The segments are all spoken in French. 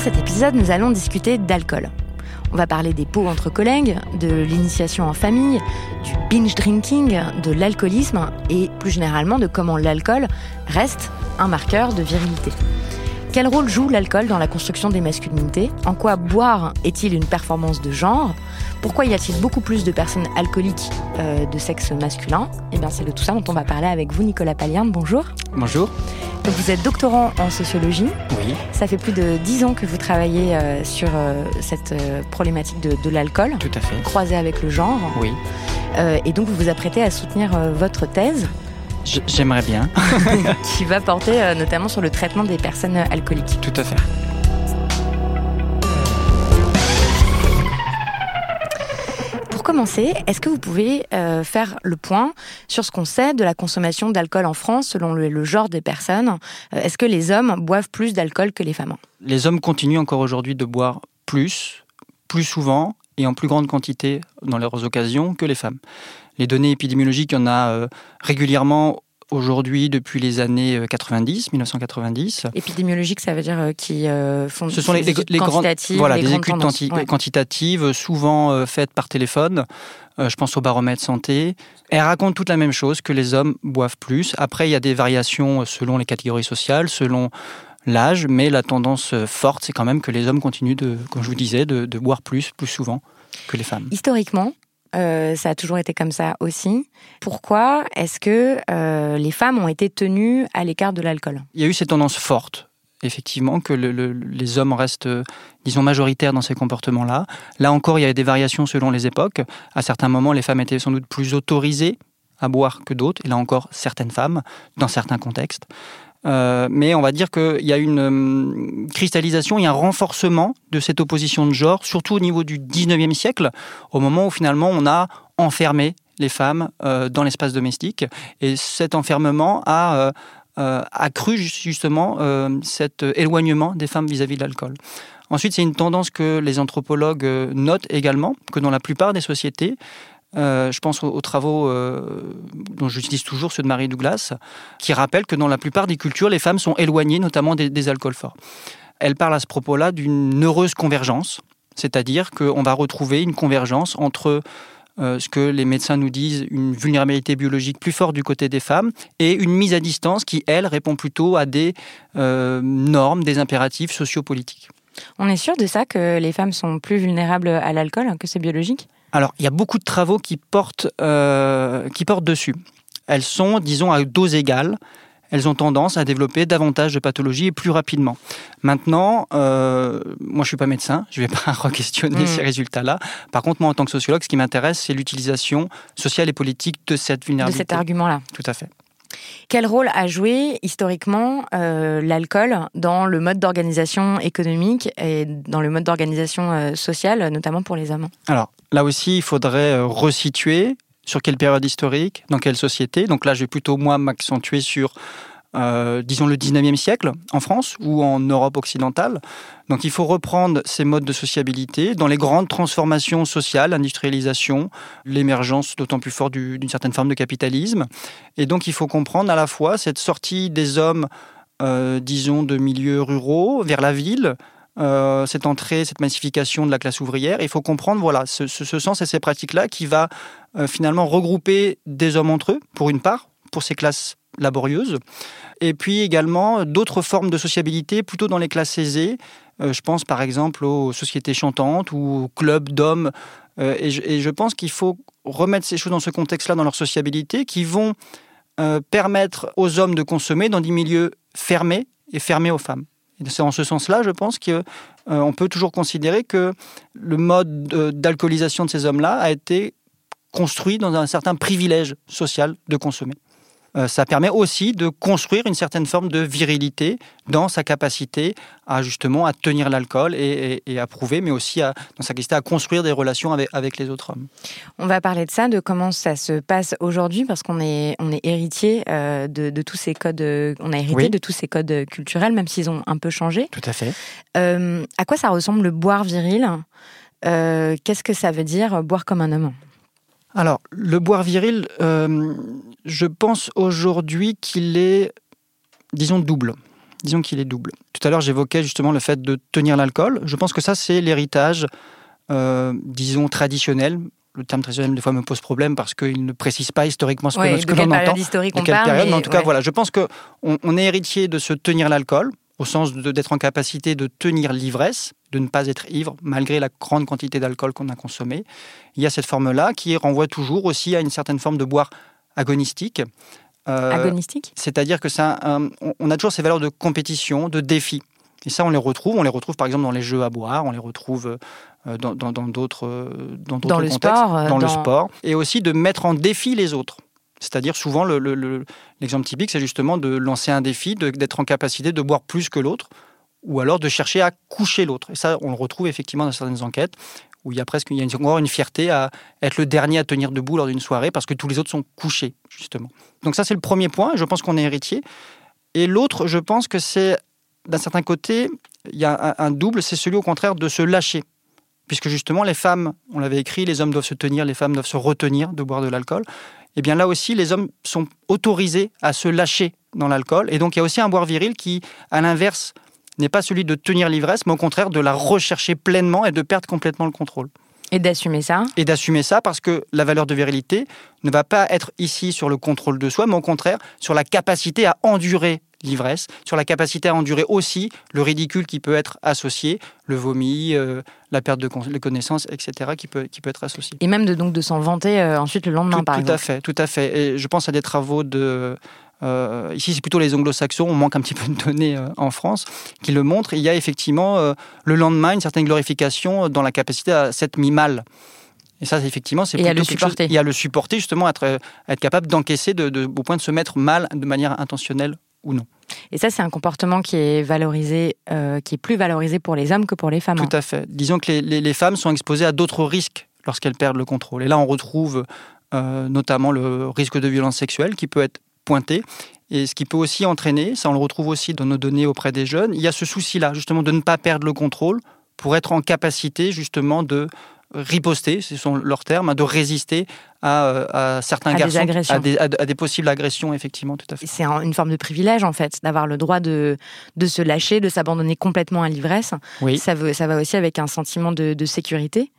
Dans cet épisode, nous allons discuter d'alcool. On va parler des pots entre collègues, de l'initiation en famille, du binge drinking, de l'alcoolisme et plus généralement de comment l'alcool reste un marqueur de virilité. Quel rôle joue l'alcool dans la construction des masculinités? En quoi boire est-il une performance de genre? Pourquoi y a-t-il beaucoup plus de personnes alcooliques euh, de sexe masculin? Eh bien, c'est de tout ça dont on va parler avec vous, Nicolas Palierne. Bonjour. Bonjour. Donc, vous êtes doctorant en sociologie. Oui. Ça fait plus de dix ans que vous travaillez euh, sur euh, cette problématique de, de l'alcool, Tout à fait. croisée avec le genre. Oui. Et donc, vous vous apprêtez à soutenir votre thèse J'aimerais bien. qui va porter euh, notamment sur le traitement des personnes euh, alcooliques. Tout à fait. Pour commencer, est-ce que vous pouvez euh, faire le point sur ce qu'on sait de la consommation d'alcool en France selon le, le genre des personnes? Euh, Est-ce que les hommes boivent plus d'alcool que les femmes? Les hommes continuent encore aujourd'hui de boire plus, plus souvent et en plus grande quantité dans leurs occasions que les femmes. Les données épidémiologiques, il y en a euh, régulièrement aujourd'hui depuis les années euh, 90, 1990. Épidémiologiques, ça veut dire euh, qui euh, font Ce sont les, grandes, voilà, les des études tendances. quanti- Ouais. quantitatives, souvent euh, faites par téléphone. Euh, je pense au baromètre santé. Elles racontent toutes la même chose, que les hommes boivent plus. Après, il y a des variations selon les catégories sociales, selon l'âge, mais la tendance euh, forte, c'est quand même que les hommes continuent, de, comme je vous disais, de, de boire plus, plus souvent que les femmes. Historiquement, euh, ça a toujours été comme ça aussi. Pourquoi est-ce que euh, les femmes ont été tenues à l'écart de l'alcool? Il y a eu ces tendances fortes, effectivement, que le- le- les hommes restent, disons, majoritaires dans ces comportements-là. Là encore, il y a des variations selon les époques. À certains moments, les femmes étaient sans doute plus autorisées à boire que d'autres, et là encore, certaines femmes, dans certains contextes. Euh, mais on va dire qu'il y a une euh, cristallisation, il y a un renforcement de cette opposition de genre, surtout au niveau du 19e siècle, au moment où finalement on a enfermé les femmes euh, dans l'espace domestique. Et cet enfermement a accru justement cet éloignement des femmes vis-à-vis de l'alcool. Ensuite, c'est une tendance que les anthropologues notent également, que dans la plupart des sociétés, euh, je pense aux, aux travaux euh, dont j'utilise toujours ceux de Marie Douglas, qui rappellent que dans la plupart des cultures, les femmes sont éloignées notamment des, alcools forts. Elle parle à ce propos-là d'une heureuse convergence, c'est-à-dire qu'on va retrouver une convergence entre euh, ce que les médecins nous disent, une vulnérabilité biologique plus forte du côté des femmes, et une mise à distance qui, elle, répond plutôt à des normes, des impératifs sociopolitiques. On est sûr de ça que les femmes sont plus vulnérables à l'alcool, que c'est biologique? Alors, il y a beaucoup de travaux qui portent, euh, qui portent dessus. Elles sont, disons, à dose égale. Elles ont tendance à développer davantage de pathologies et plus rapidement. Maintenant, euh, moi je suis pas médecin, je vais pas re-questionner Mm. ces résultats-là. Par contre, moi en tant que sociologue, ce qui m'intéresse, c'est l'utilisation sociale et politique de cette de vulnérabilité. cet argument-là. Tout à fait. Quel rôle a joué historiquement euh, l'alcool dans le mode d'organisation économique et dans le mode d'organisation euh, sociale, notamment pour les hommes Alors là aussi, il faudrait euh, resituer sur quelle période historique, dans quelle société. Donc là, je vais plutôt moi m'accentuer sur euh, disons, le 19e siècle en France ou en Europe occidentale. Donc il faut reprendre ces modes de sociabilité dans les grandes transformations sociales, l'industrialisation, l'émergence d'autant plus forte d'une certaine forme de capitalisme. Et donc il faut comprendre à la fois cette sortie des hommes, euh, disons, de milieux ruraux vers la ville, euh, cette entrée, cette massification de la classe ouvrière. Il faut comprendre voilà, ce, sens et ces pratiques-là qui va finalement regrouper des hommes entre eux, pour une part, pour ces classes laborieuses, et puis également d'autres formes de sociabilité plutôt dans les classes aisées. Euh, je pense par exemple aux sociétés chantantes ou aux clubs d'hommes. Euh, et, je, pense qu'il faut remettre ces choses dans ce contexte-là, dans leur sociabilité, qui vont euh, permettre aux hommes de consommer dans des milieux fermés et fermés aux femmes. C'est en ce sens-là, je pense qu'on peut toujours considérer que le mode d'alcoolisation de ces hommes-là a été construit dans un certain privilège social de consommer. Euh, ça permet aussi de construire une certaine forme de virilité dans sa capacité à justement à tenir l'alcool et, à prouver, mais aussi à, dans sa capacité à construire des relations avec, les autres hommes. On va parler de ça, de comment ça se passe aujourd'hui, parce qu'on est, on est héritier euh, de, tous ces codes, on a hérité de tous ces codes culturels, même s'ils ont un peu changé. Tout à fait. Euh, à quoi ça ressemble le boire viril? Qu'est-ce que ça veut dire boire comme un homme? Alors, le boire viril, euh, je pense aujourd'hui qu'il est, disons, double. Disons qu'il est double. Tout à l'heure, j'évoquais justement le fait de tenir l'alcool. Je pense que ça, c'est l'héritage, euh, disons, traditionnel. Le terme traditionnel, des fois, me pose problème parce qu'il ne précise pas historiquement ce que, l'on entend. De quelle période, mais, en tout cas, voilà. Je pense qu'on on est héritier de se tenir l'alcool au sens d'être en capacité de tenir l'ivresse, de ne pas être ivre malgré la grande quantité d'alcool qu'on a consommé. Il y a cette forme-là qui renvoie toujours aussi à une certaine forme de boire agonistique. Euh, agonistique? C'est-à-dire que ça, on a toujours ces valeurs de compétition, de défi. Et ça, on les retrouve. On les retrouve par exemple dans les jeux à boire, on les retrouve euh, dans d'autres dans, dans, dans, le sport, dans, le sport, et aussi de mettre en défi les autres. C'est-à-dire souvent l'exemple typique, c'est justement de lancer un défi, d'être en capacité de boire plus que l'autre, ou alors de chercher à coucher l'autre. Et ça, on le retrouve effectivement dans certaines enquêtes où il y a presque y a une fierté à être le dernier à tenir debout lors d'une soirée parce que tous les autres sont couchés, justement. Donc ça, c'est le premier point. Je pense qu'on est héritier. Et l'autre, je pense que c'est, d'un certain côté, il y a un double, c'est celui au contraire de se lâcher. Puisque justement, les femmes, on l'avait écrit, les hommes doivent se tenir, les femmes doivent se retenir de boire de l'alcool eh bien là aussi, les hommes sont autorisés à se lâcher dans l'alcool. Et donc il y a aussi un boire viril qui, à l'inverse, n'est pas celui de tenir l'ivresse, mais au contraire de la rechercher pleinement et de perdre complètement le contrôle. Et d'assumer ça Et d'assumer ça parce que la valeur de virilité ne va pas être ici sur le contrôle de soi, mais au contraire sur la capacité à endurer l'ivresse, sur la capacité à endurer aussi le ridicule qui peut être associé, le vomi, euh, la perte de connaissances, etc., qui peut, qui peut être associé. Et même de, donc de s'en vanter euh, ensuite le lendemain, par tout exemple. Tout à fait, tout à fait. Et je pense à des travaux de... Euh, ici, c'est plutôt les anglo-saxons, on manque un petit peu de données en France, qui le montrent. il y a effectivement, le lendemain, une certaine glorification dans la capacité à s'être mis mal. Et ça, effectivement, c'est plutôt le supporter. Chose, et à le supporter, justement, à être, être capable d'encaisser de, de, au point de se mettre mal de manière intentionnelle ou non. Et ça, c'est un comportement qui est valorisé, euh, qui est plus valorisé pour les hommes que pour les femmes. Tout à fait. Disons que les, femmes sont exposées à d'autres risques lorsqu'elles perdent le contrôle. Et là, on retrouve euh, notamment le risque de violence sexuelle qui peut être pointé. Et ce qui peut aussi entraîner, ça on le retrouve aussi dans nos données auprès des jeunes, il y a ce souci-là, justement, de ne pas perdre le contrôle pour être en capacité, justement, de riposter, ce sont leurs termes, de résister à, euh, certains garçons, des à, des, possibles agressions, effectivement, tout à fait. C'est une forme de privilège, en fait, d'avoir le droit de, de se lâcher, de s'abandonner complètement à l'ivresse. Oui. Ça, veut, ça va aussi avec un sentiment de, sécurité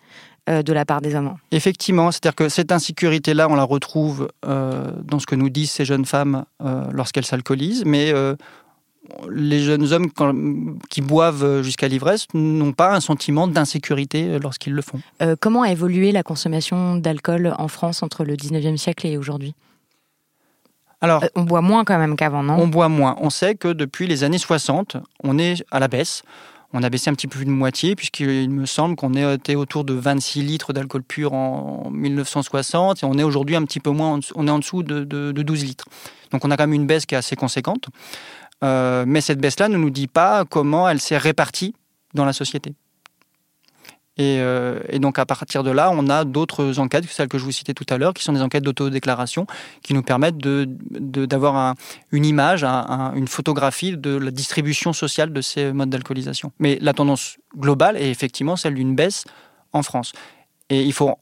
euh, de la part des hommes. Effectivement, c'est-à-dire que cette insécurité-là, on la retrouve euh, dans ce que nous disent ces jeunes femmes lorsqu'elles s'alcoolisent, mais les jeunes hommes qui boivent jusqu'à l'ivresse n'ont pas un sentiment d'insécurité lorsqu'ils le font. Euh, comment a évolué la consommation d'alcool en France entre le 19e siècle et aujourd'hui? Alors, euh, on boit moins quand même qu'avant, non? On boit moins. On sait que depuis les années 60, on est à la baisse. On a baissé un petit peu de moitié, puisqu'il me semble qu'on était autour de 26 litres d'alcool pur en 1960, et on est aujourd'hui un petit peu moins, on est en dessous de, de 12 litres. Donc on a quand même une baisse qui est assez conséquente. Euh, mais cette baisse-là ne nous dit pas comment elle s'est répartie dans la société. Euh, et, donc à partir de là, on a d'autres enquêtes, celles que je vous citais tout à l'heure, qui sont des enquêtes d'autodéclaration, qui nous permettent d'avoir une image, une photographie de la distribution sociale de ces modes d'alcoolisation. Mais la tendance globale est effectivement celle d'une baisse en France. Et il faut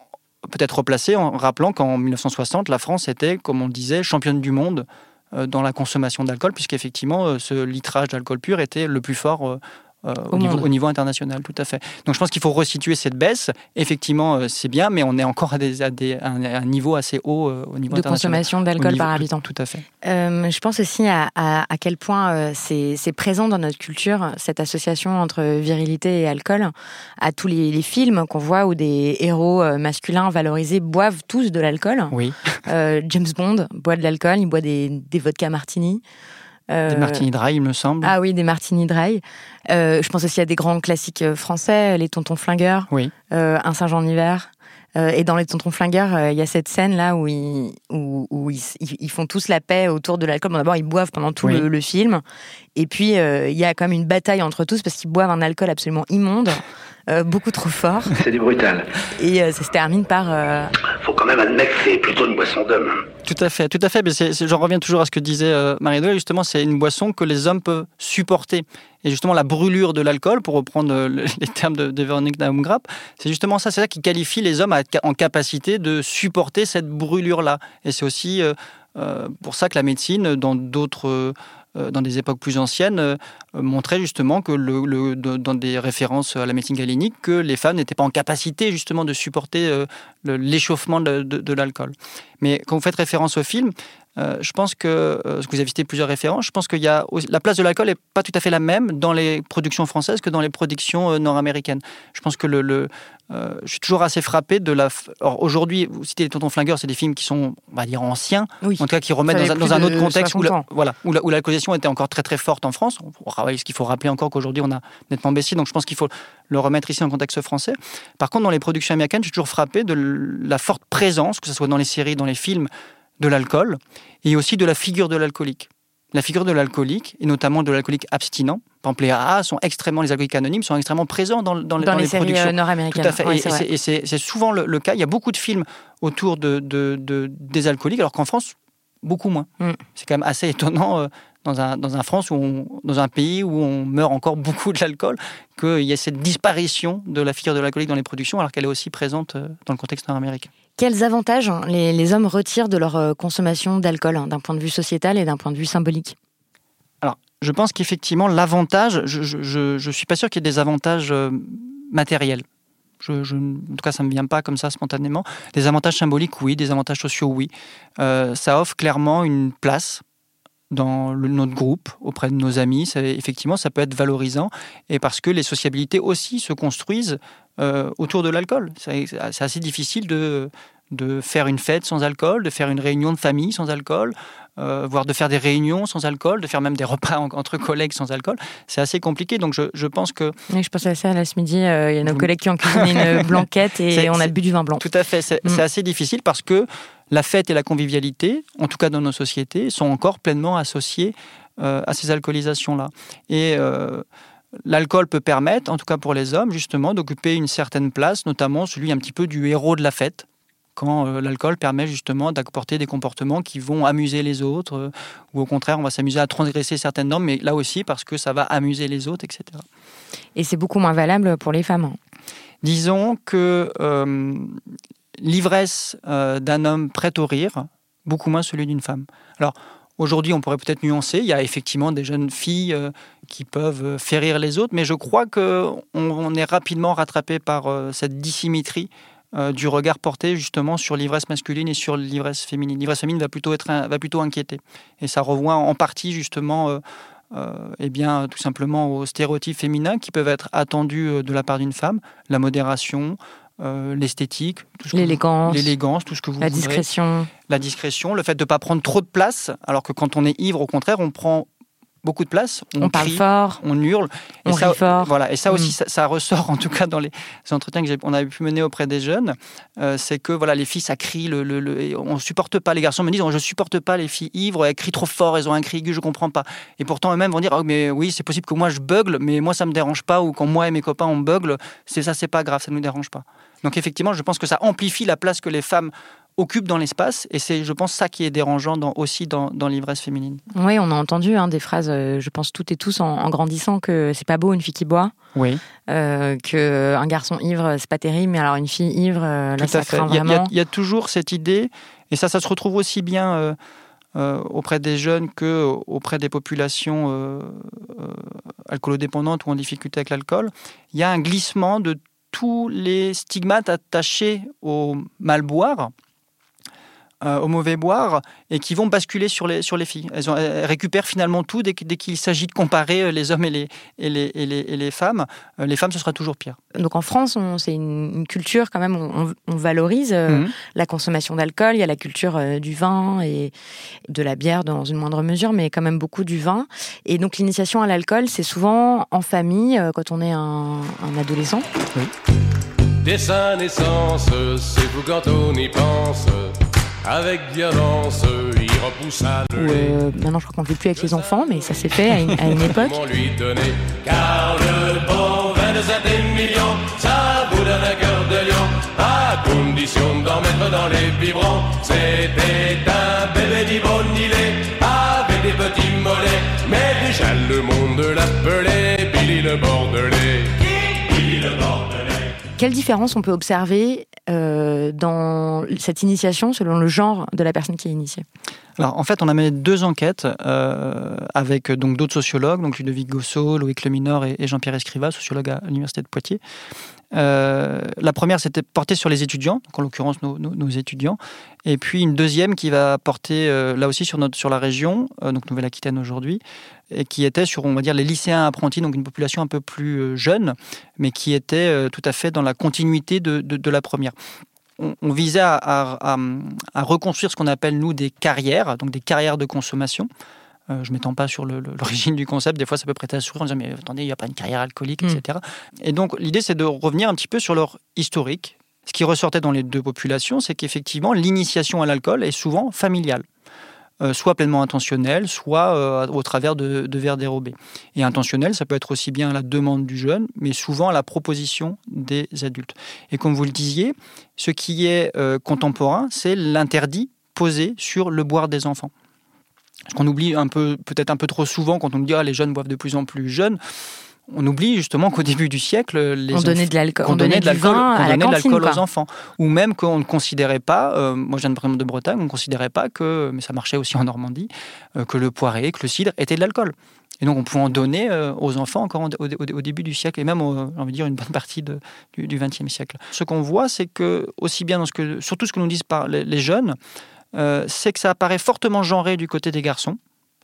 peut-être replacer en rappelant qu'en 1960, la France était, comme on disait, championne du monde euh, dans la consommation d'alcool, puisqu'effectivement, euh, ce litrage d'alcool pur était le plus fort euh, au, niveau, international, tout à fait. Donc je pense qu'il faut resituer cette baisse. Effectivement, euh, c'est bien, mais on est encore à, des, un, niveau assez haut euh, au niveau de consommation d'alcool par habitant. Tout à fait. je pense aussi à, à, quel point c'est présent dans notre culture cette association entre virilité et alcool. À tous les, les films qu'on voit où des héros masculins valorisés boivent tous de l'alcool. Oui. James Bond boit de l'alcool, il boit des, des vodka martini. Des martini dry, il me semble. Ah oui, des martini dry. Euh, je pense aussi à des grands classiques euh, français, les Tontons Flingueurs, oui. euh, Un Saint-Jean d'hiver. Euh, et dans les Tontons Flingueurs, euh, il y a cette scène là où ils, où, où ils, ils, font tous la paix autour de l'alcool. Bon, D'abord, ils boivent pendant tout le, le, film, et puis il y a quand même une bataille entre tous parce qu'ils boivent un alcool absolument immonde. Euh, beaucoup trop fort. C'est du brutal. Et euh, ça se termine par. Euh... Faut quand même admettre que c'est plutôt une boisson d'homme. Tout à fait, tout à fait. Mais j'en reviens toujours à ce que disait euh, Marie-Noël. Justement, c'est une boisson que les hommes peuvent supporter. Et justement, la brûlure de l'alcool, pour reprendre les termes de, de Véronique Naumgrap, c'est justement ça, c'est ça qui qualifie les hommes à être en capacité de supporter cette brûlure-là. Et c'est aussi pour ça que la médecine, dans d'autres euh, dans des époques plus anciennes, euh, montrait justement que le, dans des références à la médecine galénique, que les femmes n'étaient pas en capacité justement de supporter euh, l'échauffement de, de l'alcool. Mais quand vous faites référence au film, euh, je pense que, euh, que vous avez cité plusieurs références, je pense que y a, la place de l'alcool n'est pas tout à fait la même dans les productions françaises que dans les productions nord-américaines. Je pense que le, le je suis toujours assez frappé de la. Aujourd'hui, vous citez les Tontons Flingueurs, c'est des films qui sont, on va dire, anciens, en tout cas qui remettent dans, un, autre contexte où, la, voilà, où, la, où était encore très très forte en France. Ce qu'il faut rappeler encore qu'aujourd'hui on a nettement baissé, donc je pense qu'il faut le remettre ici en contexte français. Par contre, dans les productions américaines, je suis toujours frappé de la forte présence, que ce soit dans les séries, dans les films, de l'alcool et aussi de la figure de l'alcoolique. La figure de l'alcoolique, et notamment de l'alcoolique abstinent, par exemple les AA sont extrêmement, les alcooliques anonymes sont extrêmement présents dans, dans, dans, les, séries productions. nord-américaines. Tout à fait. et c'est souvent le, cas. Il y a beaucoup de films autour de, des alcooliques, alors qu'en France, beaucoup moins. Mm. C'est quand même assez étonnant. Dans un, dans un France où dans un pays où on meurt encore beaucoup de l'alcool, qu'il y ait cette disparition de la figure de l'alcoolique dans les productions alors qu'elle est aussi présente euh, dans le contexte nord-américain. Quels avantages les, hommes retirent de leur euh, consommation d'alcool, hein, d'un point de vue sociétal et d'un point de vue symbolique? Alors, je pense qu'effectivement, l'avantage, je ne suis pas sûr qu'il y ait des avantages euh, matériels. Je, en tout cas, ça ne me vient pas comme ça spontanément. Des avantages symboliques, oui. Des avantages sociaux, oui. Euh, ça offre clairement une place dans notre groupe, auprès de nos amis. Effectivement, ça peut être valorisant. Et parce que les sociabilités aussi se construisent euh, autour de l'alcool. C'est assez difficile de, de faire une fête sans alcool, de faire une réunion de famille sans alcool, euh, voire de faire des réunions sans alcool, de faire même des repas entre collègues sans alcool. C'est assez compliqué. Donc je, je pense que. je pense à ça là ce midi. Euh, il y a nos collègues qui ont cuisiné une blanquette et on a bu du vin blanc. Tout à fait. C'est mm. assez difficile parce que la fête et la convivialité, en tout cas dans nos sociétés, sont encore pleinement associées à ces alcoolisations-là. Et L'alcool peut permettre, en tout cas pour les hommes, justement, d'occuper une certaine place, notamment celui un petit peu du héros de la fête, quand euh, l'alcool permet justement d'apporter des comportements qui vont amuser les autres, euh, ou au contraire, on va s'amuser à transgresser certaines normes, mais là aussi parce que ça va amuser les autres, etc. Et c'est beaucoup moins valable pour les femmes. Disons que euh, l'ivresse d'un homme prête au rire, beaucoup moins celui d'une femme. Alors, Aujourd'hui, on pourrait peut-être nuancer. Il y a effectivement des jeunes filles qui peuvent faire rire les autres, mais je crois qu'on on est rapidement rattrapé par cette dissymétrie du regard porté justement sur l'ivresse masculine et sur l'ivresse féminine. L'ivresse féminine va plutôt, être, va plutôt inquiéter. Et ça revoit en partie justement eh bien, tout simplement aux stéréotypes féminins qui peuvent être attendus de la part d'une femme, la modération, euh, l'esthétique, l'élégance, l'élégance, tout ce que vous la discrétion, la discrétion, le fait de ne pas prendre trop de place, alors que quand on est ivre, au contraire, on prend beaucoup de place. On, parle crie, fort. on hurle. On ça, rit fort. Voilà, et ça aussi, Mm. ça, ça ressort en tout cas dans les entretiens que on avait pu mener auprès des jeunes. euh, c'est que voilà, les filles, ça crie. Le, le- le- et on supporte pas. Les garçons me disent, oh, je supporte pas les filles ivres. Elles crient trop fort. Elles ont un cri aigu. Je comprends pas. Et pourtant eux-mêmes vont dire, oh, mais oui, c'est possible que moi je bugle, mais moi ça me dérange pas. Ou quand moi et mes copains on bugle, c'est ça, c'est pas grave, ça nous dérange pas. Donc effectivement, je pense que ça amplifie la place que les femmes occupent dans l'espace. Et c'est, je pense, ça qui est dérangeant dans, aussi dans, dans l'ivresse féminine. Oui, on a entendu hein, des phrases, euh, je pense toutes et tous en, en grandissant, que c'est pas beau une fille qui boit, Oui. euh, que un garçon ivre, c'est pas terrible, mais alors une fille ivre, euh, là, ça craint Il y, y vraiment. il y a toujours cette idée, et ça, ça se retrouve aussi bien euh, euh, auprès des jeunes que auprès des populations euh, euh, alcoolodépendantes ou en difficulté avec l'alcool. Il y a un glissement de tous les stigmates attachés au mal boire. Euh, au mauvais boire et qui vont basculer sur les, sur les filles. Elles, ont- elles récupèrent finalement tout dès, dès qu'il s'agit de comparer euh, les hommes et les, et les, et les, et les femmes. Euh, les femmes, ce sera toujours pire. Donc en France, on- c'est une, une culture quand même, on, on valorise euh, Mhm. la consommation d'alcool, il y a la culture euh, du vin et de la bière dans une moindre mesure, mais quand même beaucoup du vin. Et donc l'initiation à l'alcool, c'est souvent en famille, euh, quand on est un, un adolescent. Dès sa naissance, c'est fou quand on y pense. Avec violence, il repousse à Où, euh, maintenant, je crois qu'on ne le fait plus avec les enfants, mais ça s'est fait à une, à une époque. lui donner. Car le bon vin de Saint-Émilion, ça vous donne un cœur de lion. À condition d'en mettre dans les biberons. C'était un bébé d'Yvonne-Nillet, avec des petits mollets. Mais déjà le monde l'appelait Quelle différence on peut observer euh, dans cette initiation selon le genre de la personne qui est initiée? Alors, en fait, on a mené deux enquêtes euh, avec donc d'autres sociologues, donc Ludovic Gossot, Loïc Leminor et, Jean-Pierre Escriva, sociologue à l'université de Poitiers. Euh, la première, c'était portée sur les étudiants, donc en l'occurrence nos, étudiants, et puis une deuxième qui va porter euh, là aussi sur, la région, euh, donc Nouvelle-Aquitaine aujourd'hui, et qui était sur, on va dire, les lycéens apprentis, donc une population un peu plus euh, jeune, mais qui était euh, tout à fait dans la continuité de la première. On, on visait à, à- à- à reconstruire ce qu'on appelle, nous, des carrières, donc des carrières de consommation. Euh, je ne m'étends pas sur l'origine du concept. Des fois, ça peut prêter à sourire en disant Mais attendez, il n'y a pas une carrière alcoolique, Mm. etc. Et donc, l'idée, c'est de revenir un petit peu sur leur historique. Ce qui ressortait dans les deux populations, c'est qu'effectivement, l'initiation à l'alcool est souvent familiale. Euh, soit pleinement intentionnelle, soit euh, au travers de, de verres dérobés. Et intentionnel, ça peut être aussi bien la demande du jeune, mais souvent la proposition des adultes. Et comme vous le disiez, ce qui est euh, contemporain, c'est l'interdit posé sur le boire des enfants. Ce qu'on oublie un peu, peut-être un peu trop souvent quand on dit ah, les jeunes boivent de plus en plus jeunes. On oublie justement qu'au début du siècle, les On donnait de l'alcool, on donnait de l'alcool la aux enfants. Ou même qu'on ne considérait pas, euh, moi je viens de de Bretagne, on ne considérait pas que, mais ça marchait aussi en Normandie, euh, que le poiré, que le cidre était de l'alcool. Et donc on pouvait en donner euh, aux enfants encore en- au, au- au début du siècle, et même, j'ai envie de dire, une bonne partie de- du XXe siècle. Ce qu'on voit, c'est que, aussi bien dans ce que, surtout ce que nous disent par les, les jeunes, c'est que ça apparaît fortement genré du côté des garçons.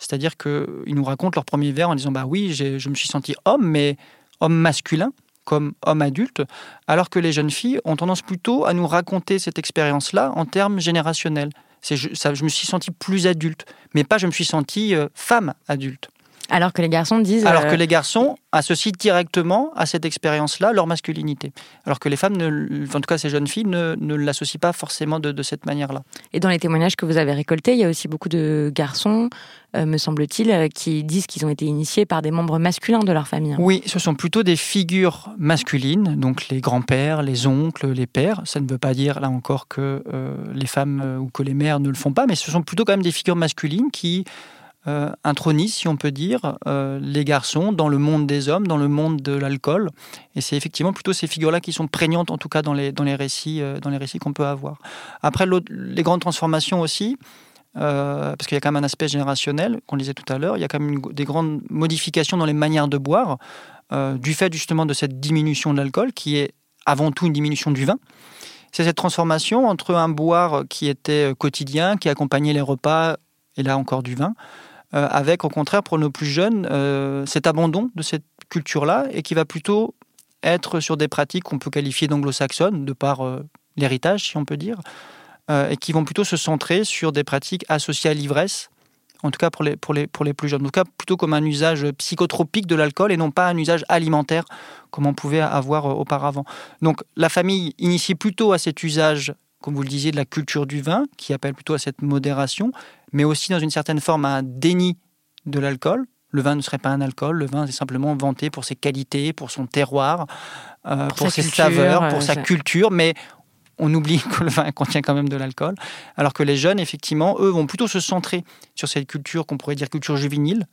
C'est-à-dire qu'ils nous racontent leur premier verre en disant Bah oui, je me suis senti homme, mais homme masculin, comme homme adulte, alors que les jeunes filles ont tendance plutôt à nous raconter cette expérience-là en termes générationnels. Je, ça, je me suis senti plus adulte, mais pas je me suis senti euh, femme adulte. Alors que les garçons disent. Alors euh, que les garçons associent directement à cette expérience-là leur masculinité. Alors que les femmes, ne, en tout cas ces jeunes filles, ne, ne l'associent pas forcément de, de cette manière-là. Et dans les témoignages que vous avez récoltés, il y a aussi beaucoup de garçons, euh, me semble-t-il, euh, qui disent qu'ils ont été initiés par des membres masculins de leur famille. Oui, ce sont plutôt des figures masculines, donc les grands-pères, les oncles, les pères. Ça ne veut pas dire, là encore, que euh, les femmes ou que les mères ne le font pas, mais ce sont plutôt quand même des figures masculines qui euh, si on peut dire, euh, les garçons dans le monde des hommes, dans le monde de l'alcool. Et c'est effectivement plutôt ces figures-là qui sont prégnantes, en tout cas dans les, dans les récits, euh, dans les récits qu'on peut avoir. Après, les grandes transformations aussi, euh, parce qu'il y a quand même un aspect générationnel, qu'on disait tout à l'heure, il y a quand même des grandes modifications dans les manières de boire, du fait justement de cette diminution de l'alcool, qui est avant tout une diminution du vin. C'est cette transformation entre un boire qui était quotidien, qui accompagnait les repas, et là encore du vin, avec au contraire pour nos plus jeunes euh, cet abandon de cette culture-là, et qui va plutôt être sur des pratiques qu'on peut qualifier d'anglo-saxonnes, de par euh, l'héritage, si on peut dire, euh, et qui vont plutôt se centrer sur des pratiques associées à l'ivresse, en tout cas pour les, pour les, pour les plus jeunes. En tout cas, plutôt comme un usage psychotropique de l'alcool et non pas un usage alimentaire comme on pouvait avoir euh, auparavant. Donc la famille initie plutôt à cet usage, comme vous le disiez, de la culture du vin, qui appelle plutôt à cette modération, mais aussi dans une certaine forme un déni de l'alcool. Le vin ne serait pas un alcool, le vin est simplement vanté pour ses qualités, pour son terroir, euh, pour, ses saveurs, pour sa culture, mais on oublie que le vin contient quand même de l'alcool, alors que les jeunes, effectivement, eux, vont plutôt se centrer sur cette culture qu'on pourrait dire culture juvénile,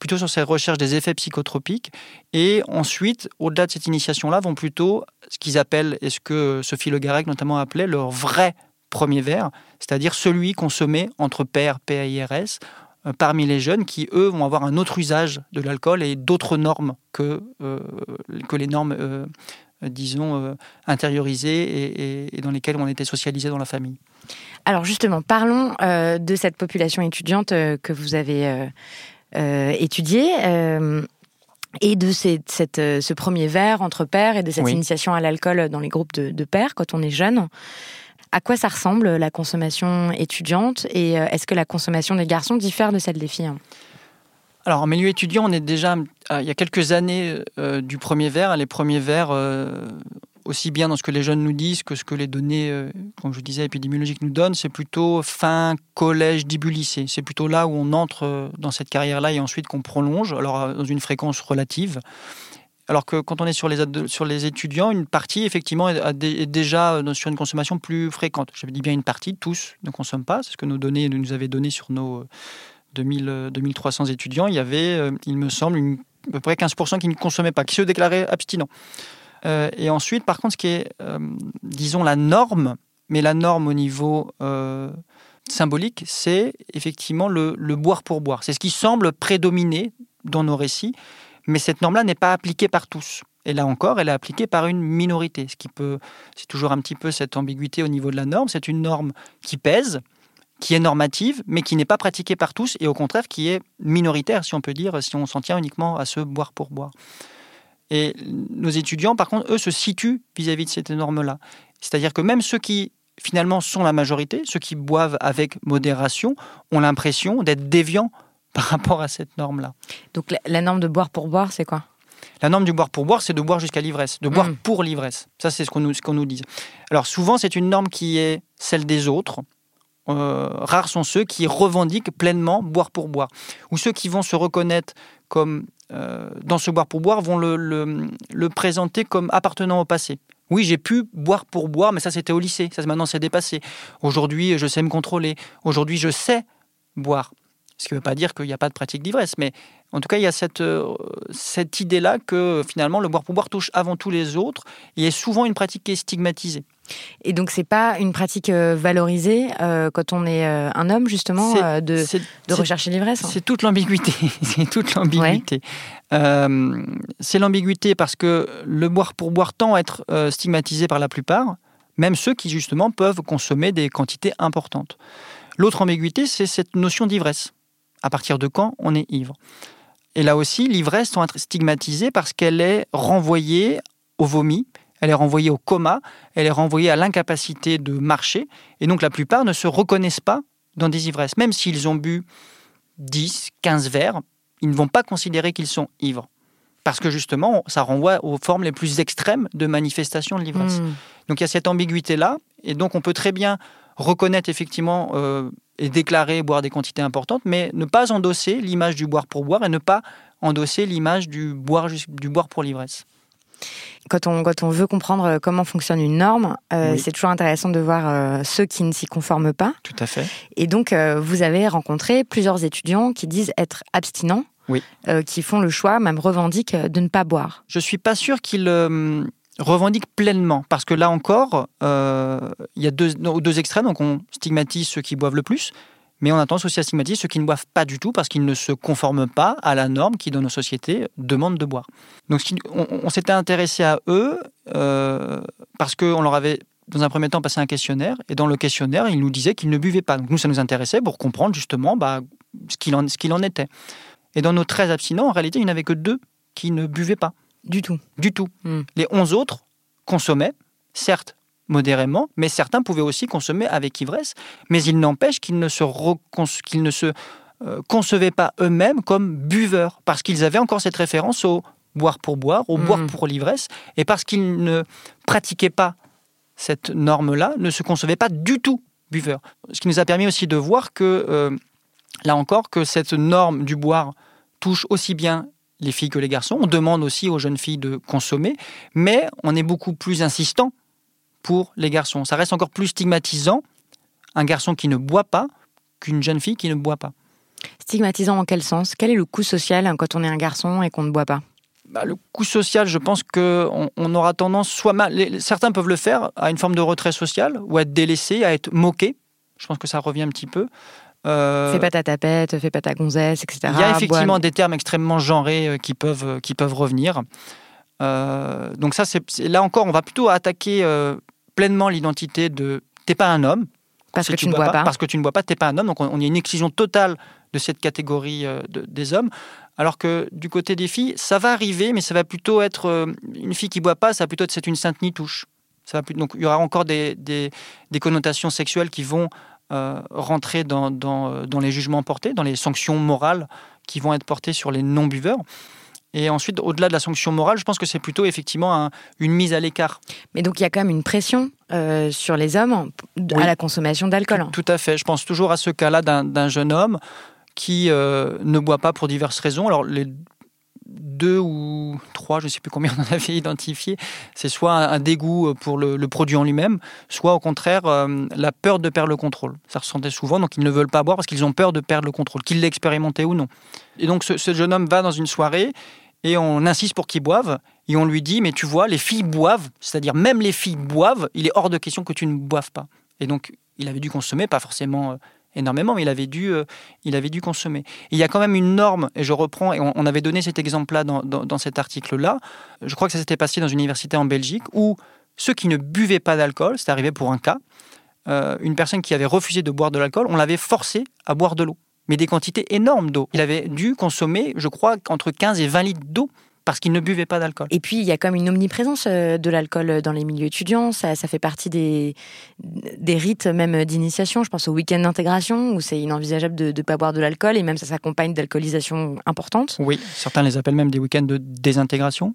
plutôt sur cette recherche des effets psychotropiques, et ensuite, au-delà de cette initiation-là, vont plutôt ce qu'ils appellent, et ce que Sophie Le Garec notamment appelait, leur vrai premier verre, c'est-à-dire celui consommé entre pairs, P-A-I-R-S, euh, parmi les jeunes qui, eux, vont avoir un autre usage de l'alcool et d'autres normes que, euh, que les normes euh, disons, euh, intériorisées et, dans lesquelles on était socialisé dans la famille. Alors justement, parlons de cette population étudiante que vous avez étudiée et de cette, ce premier verre entre pères et de cette initiation à l'alcool dans les groupes de, de, pères quand on est jeune. À quoi ça ressemble la consommation étudiante et est-ce que la consommation des garçons diffère de celle des filles alors en milieu étudiant, on est déjà euh, il y a quelques années euh, du premier verre. Les premiers verres, euh, aussi bien dans ce que les jeunes nous disent que ce que les données, comme je disais, épidémiologiques nous donnent, c'est plutôt fin collège, début lycée. C'est plutôt là où on entre dans cette carrière-là et ensuite qu'on prolonge, alors dans une fréquence relative. Alors que quand on est sur les, étudiants, une partie, effectivement, est, déjà sur une consommation plus fréquente. Je dis bien une partie, tous ne consomment pas. C'est ce que nos données nous avaient donné sur nos, 2300 étudiants, il y avait, euh, il me semble, à peu près 15% qui ne consommaient pas, qui se déclaraient abstinents. Euh, et ensuite, par contre, ce qui est, euh, disons, la norme, mais la norme au niveau symbolique, c'est effectivement le, boire pour boire. C'est ce qui semble prédominer dans nos récits, mais cette norme-là n'est pas appliquée par tous. Et là encore, elle est appliquée par une minorité. Ce qui peut, c'est toujours un petit peu cette ambiguïté au niveau de la norme. C'est une norme qui pèse, qui est normative, mais qui n'est pas pratiquée par tous, et au contraire qui est minoritaire, si on peut dire, si on s'en tient uniquement à ce boire pour boire. Et nos étudiants, par contre, eux, se situent vis-à-vis de cette norme-là. C'est-à-dire que même ceux qui, finalement, sont la majorité, ceux qui boivent avec modération, ont l'impression d'être déviants par rapport à cette norme-là. Donc la, norme de boire pour boire, c'est quoi? La norme du boire pour boire, c'est de boire jusqu'à l'ivresse, de boire hmm. pour l'ivresse. Ça, c'est ce qu'on nous, ce nous dit. Alors souvent, c'est une norme qui est celle des autres, euh, rares sont ceux qui revendiquent pleinement boire pour boire, ou ceux qui vont se reconnaître comme euh, dans ce boire pour boire vont le, le, présenter comme appartenant au passé. Oui, j'ai pu boire pour boire, mais ça c'était au lycée, ça maintenant c'est dépassé. Aujourd'hui, je sais me contrôler. Aujourd'hui, je sais boire. Ce qui ne veut pas dire qu'il n'y a pas de pratique d'ivresse, mais en tout cas, il y a cette, euh, cette idée-là que finalement, le boire pour boire touche avant tout les autres et est souvent une pratique qui est stigmatisée. Et donc, c'est pas une pratique euh, valorisée euh, quand on est un homme, justement, de, de rechercher l'ivresse hein C'est toute l'ambiguïté. c'est toute l'ambiguïté. c'est l'ambiguïté parce que le boire pour boire tend à être stigmatisé par la plupart, même ceux qui, justement, peuvent consommer des quantités importantes. L'autre ambiguïté, c'est cette notion d'ivresse à partir de quand on est ivre? Et là aussi, l'ivresse doit être stigmatisée parce qu'elle est renvoyée au vomi, elle est renvoyée au coma, elle est renvoyée à l'incapacité de marcher. Et donc la plupart ne se reconnaissent pas dans des ivresses. Même s'ils ont bu 10, 15 verres, ils ne vont pas considérer qu'ils sont ivres. Parce que justement, ça renvoie aux formes les plus extrêmes de manifestation de l'ivresse. Hmm. Donc il y a cette ambiguïté-là. Et donc on peut très bien reconnaître effectivement euh, et déclarer boire des quantités importantes, mais ne pas endosser l'image du boire pour boire et ne pas endosser l'image du boire, du boire pour l'ivresse. Quand on, quand on veut comprendre euh, comment fonctionne une norme, euh, c'est toujours intéressant de voir euh, ceux qui ne s'y conforment pas. Tout à fait. Et donc, vous avez rencontré plusieurs étudiants qui disent être abstinents, oui. qui font le choix, même revendiquent de ne pas boire. Je suis pas sûr qu'ils revendique pleinement. Parce que là encore, euh, il y a deux, deux extrêmes. Donc on stigmatise ceux qui boivent le plus, mais on a tendance aussi à stigmatiser ceux qui ne boivent pas du tout parce qu'ils ne se conforment pas à la norme qui, dans nos sociétés, demande de boire. Donc on, s'était intéressé à eux euh, parce qu'on leur avait dans un premier temps passé un questionnaire, et dans le questionnaire, ils nous disaient qu'ils ne buvaient pas. Donc nous, ça nous intéressait pour comprendre justement bah, ce qu'il en, en était. Et dans nos 13 abstinents, en réalité, il n'y en avait que deux qui ne buvaient pas. Du tout. Du tout. Hmm. Les 11 autres consommaient, certes modérément, mais certains pouvaient aussi consommer avec ivresse, mais il n'empêche qu'ils ne se, qu'ils ne se euh, concevaient pas eux-mêmes comme buveurs, parce qu'ils avaient encore cette référence au boire pour boire, au boire Mhm. pour l'ivresse, et parce qu'ils ne pratiquaient pas cette norme-là, ne se concevaient pas du tout buveurs. Ce qui nous a permis aussi de voir que, euh, là encore, que cette norme du boire touche aussi bien les filles que les garçons. On demande aussi aux jeunes filles de consommer, mais on est beaucoup plus insistant pour les garçons. Ça reste encore plus stigmatisant un garçon qui ne boit pas qu'une jeune fille qui ne boit pas. Stigmatisant en quel sens? Quel est le coût social hein, quand on est un garçon et qu'on ne boit pas? Bah, le coût social, je pense qu'on on aura tendance, soit mal, les- certains peuvent le faire à une forme de retrait social, ou à être délaissé, à être moqué. Je pense que ça revient un petit peu. Euh, Fais pas ta tapette, fais pas ta gonzesse, etc. Il y a effectivement des termes extrêmement genrés euh, qui peuvent, euh, qui peuvent revenir. Euh, donc ça, c'est là encore, on va plutôt attaquer euh, pleinement l'identité de t'es pas un homme. Parce si que tu ne bois pas. Parce que tu ne bois pas, t'es pas un homme. Donc on, on y a une exclusion totale de cette catégorie de- des hommes. Alors que du côté des filles, ça va arriver, mais ça va plutôt être une fille qui boit pas, ça va plutôt être c'est une sainte nitouche. Ça va plus, donc il y aura encore des, des, des connotations sexuelles qui vont euh, rentrer dans, dans, euh, dans les jugements portés, dans les sanctions morales qui vont être portées sur les non-buveurs. Et ensuite, au-delà de la sanction morale, je pense que c'est plutôt effectivement un- une mise à l'écart. Mais donc il y a quand même une pression euh, sur les hommes Oui. à la consommation d'alcool. Tout à fait. Je pense toujours à ce cas-là d'un d'un jeune homme qui euh, ne boit pas pour diverses raisons. Alors, les deux ou trois, je ne sais plus combien on en avait identifié, c'est soit un, dégoût pour le, produit en lui-même, soit au contraire euh, la peur de perdre le contrôle. Ça ressentait souvent, donc ils ne veulent pas boire parce qu'ils ont peur de perdre le contrôle, qu'ils l'aient expérimenté ou non. Et donc ce, ce jeune homme va dans une soirée et on insiste pour qu'il boive et on lui dit mais tu vois les filles boivent, c'est-à-dire même les filles boivent, il est hors de question que tu ne boives pas. Et donc il avait dû consommer, pas forcément euh, énormément, mais il avait dû, euh, il avait dû consommer. Il y a quand même une norme, et je reprends, et on, avait donné cet exemple-là dans, dans- dans cet article-là. Je crois que ça s'était passé dans une université en Belgique où ceux qui ne buvaient pas d'alcool, c'est arrivé pour un cas, euh, une personne qui avait refusé de boire de l'alcool, on l'avait forcé à boire de l'eau, mais des quantités énormes d'eau. Il avait dû consommer, je crois, entre 15 et 20 litres d'eau parce qu'il ne buvait pas d'alcool. Et puis, il y a comme une omniprésence euh, de l'alcool dans les milieux étudiants. Ça, ça fait partie des, des rites même d'initiation. Je pense au week-end d'intégration où c'est inenvisageable de ne pas boire de l'alcool et même ça s'accompagne d'alcoolisation importante. Oui, certains les appellent même des week-ends de désintégration.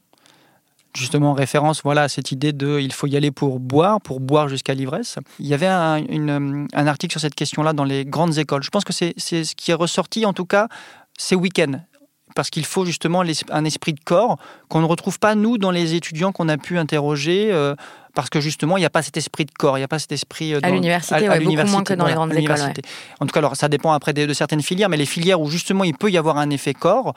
Justement, en référence voilà, à cette idée de il faut y aller pour boire, pour boire jusqu'à l'ivresse. Il y avait un, une- un article sur cette question-là dans les grandes écoles. Je pense que c'est ce qui est ressorti, en tout cas, ces week-ends. Parce qu'il faut justement l'es- un esprit de corps qu'on ne retrouve pas, nous, dans les étudiants qu'on a pu interroger. euh, parce que justement, il n'y a pas cet esprit de corps, il n'y a pas cet esprit. euh, À dans- l'université, ouais, beaucoup moins que dans les grandes à écoles. En tout cas, alors ça dépend après de, de certaines filières, mais les filières où justement il peut y avoir un effet corps,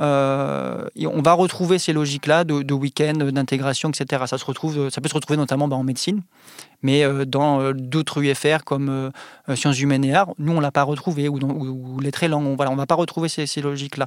euh, on va retrouver ces logiques-là de, de week-end, d'intégration, etc. Ça, se retrouve, ça peut se retrouver notamment bah, en médecine, mais euh, dans euh, d'autres UFR comme sciences humaines et arts, nous on l'a pas retrouvé, ou, dans, ou, ou lettres et langues, on, voilà, on va pas retrouver ces, ces logiques-là.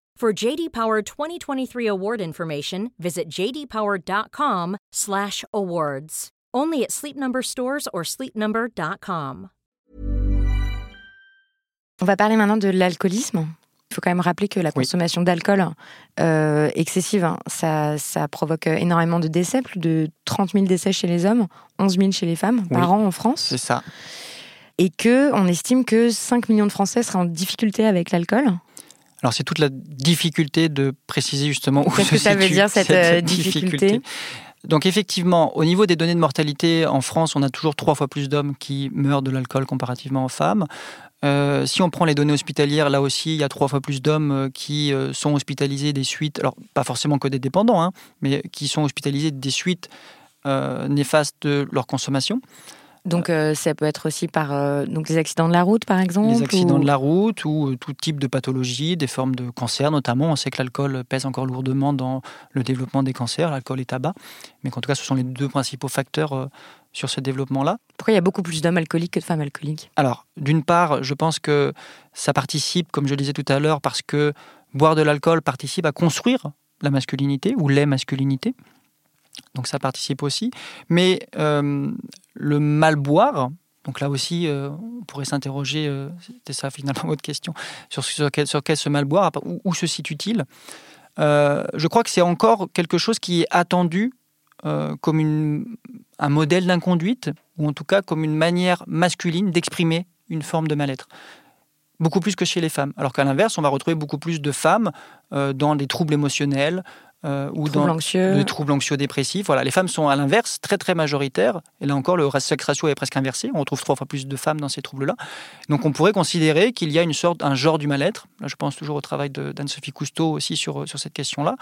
For JD Power 2023 award information, visit jdpower.com/awards. Only at Sleep Number stores or sleepnumber.com. On va parler maintenant de l'alcoolisme. Il faut quand même rappeler que la Oui. consommation d'alcool euh, excessive, hein, ça, ça provoque énormément de décès, plus de 30 000 décès chez les hommes, 11 000 chez les femmes Oui. par an en France. C'est ça. Et que on estime que 5 millions de Français seraient en difficulté avec l'alcool. Alors c'est toute la difficulté de préciser justement où Qu'est-ce se que ça veut dire, cette, euh, difficulté Donc effectivement, au niveau des données de mortalité en France, on a toujours trois fois plus d'hommes qui meurent de l'alcool comparativement aux femmes. Euh, si on prend les données hospitalières, là aussi, il y a trois fois plus d'hommes euh, qui sont hospitalisés des suites, alors pas forcément que des dépendants, hein, mais qui sont hospitalisés des suites néfastes de leur consommation. Donc ça peut être aussi par donc les accidents de la route, par exemple Les accidents de la route ou tout type de pathologie, des formes de cancer notamment. On sait que l'alcool pèse encore lourdement dans le développement des cancers, l'alcool et tabac. Mais en tout cas, ce sont les deux principaux facteurs sur ce développement-là. Pourquoi il y a beaucoup plus d'hommes alcooliques que de femmes alcooliques? Alors, d'une part, je pense que ça participe, comme je le disais tout à l'heure, parce que boire de l'alcool participe à construire la masculinité ou les masculinités. Donc ça participe aussi. Mais euh, le mal boire, donc là aussi, euh, on pourrait s'interroger, euh, c'était ça finalement votre question, sur, sur, quel, sur quel ce mal boire, où, où se situe-t-il? Je crois que c'est encore quelque chose qui est attendu comme une, un modèle d'inconduite, ou en tout cas comme une manière masculine d'exprimer une forme de mal-être. Beaucoup plus que chez les femmes. Alors qu'à l'inverse, on va retrouver beaucoup plus de femmes dans des troubles émotionnels, euh, ou dans anxieux. des troubles anxio-dépressifs. Voilà, les femmes sont à l'inverse très très majoritaires. Et là encore, le sexe ratio est presque inversé. On retrouve trois fois plus de femmes dans ces troubles-là. Donc on pourrait considérer qu'il y a une sorte, un genre du mal-être. Là, je pense toujours au travail d'Anne-Sophie Cousteau aussi sur, sur cette question-là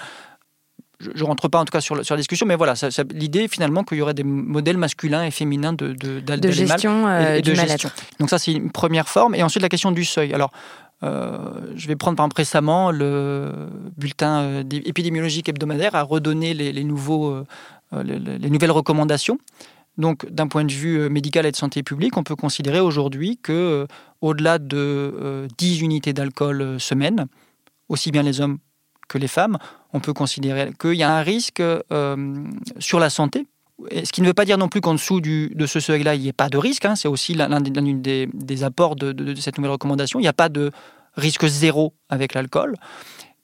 je ne rentre pas en tout cas sur, la, sur la discussion, mais voilà, l'idée finalement qu'il y aurait des modèles masculins et féminins de, de, de gestion et, et de gestion. Donc ça, c'est une première forme. Et ensuite, la question du seuil. Alors, euh, je vais prendre par exemple récemment le bulletin euh, épidémiologique hebdomadaire a redonné euh, les, les, nouvelles recommandations. Donc, d'un point de vue médical et de santé publique, on peut considérer aujourd'hui que, au-delà de 10 unités d'alcool semaine, aussi bien les hommes que les femmes, on peut considérer qu'il y a un risque sur la santé. Ce qui ne veut pas dire non plus qu'en dessous du, de ce seuil-là, il n'y ait pas de risque. Hein. c'est aussi l'un des, des, apports de, cette nouvelle recommandation. Il n'y a pas de risque zéro avec l'alcool.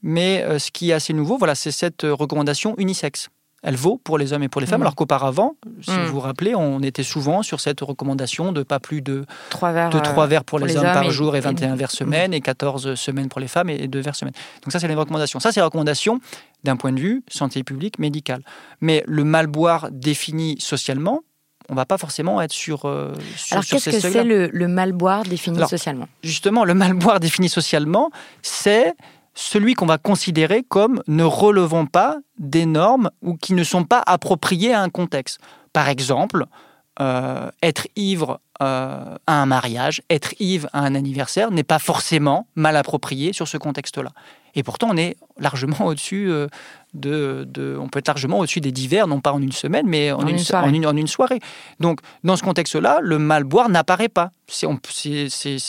Mais euh, ce qui est assez nouveau, voilà, c'est cette recommandation unisexe elle vaut pour les hommes et pour les femmes, mmh. alors qu'auparavant, si mmh. vous vous rappelez, on était souvent sur cette recommandation de pas plus de 3 verres, de 3 verres pour, les, hommes, par jour et 21 et... verres semaine et 14 semaines pour les femmes et 2 verres semaine. Donc ça, c'est les recommandations. Ça, c'est les recommandations d'un point de vue santé publique, médical. Mais le mal boire défini socialement, on va pas forcément être sur, euh, sur Alors qu'est-ce que c'est le, le, mal boire défini alors, socialement? Justement, le mal boire défini socialement, c'est celui qu'on va considérer comme ne relevant pas des normes ou qui ne sont pas appropriées à un contexte. Par exemple, euh, être ivre euh, à un mariage, être ivre à un anniversaire n'est pas forcément mal approprié sur ce contexte-là. Et pourtant, on est largement au-dessus euh, de, de, On peut être largement au-dessus des divers, non pas en une semaine, mais en, en, une. En, une, en une, soirée. Donc, dans ce contexte-là, le mal boire n'apparaît pas. Ça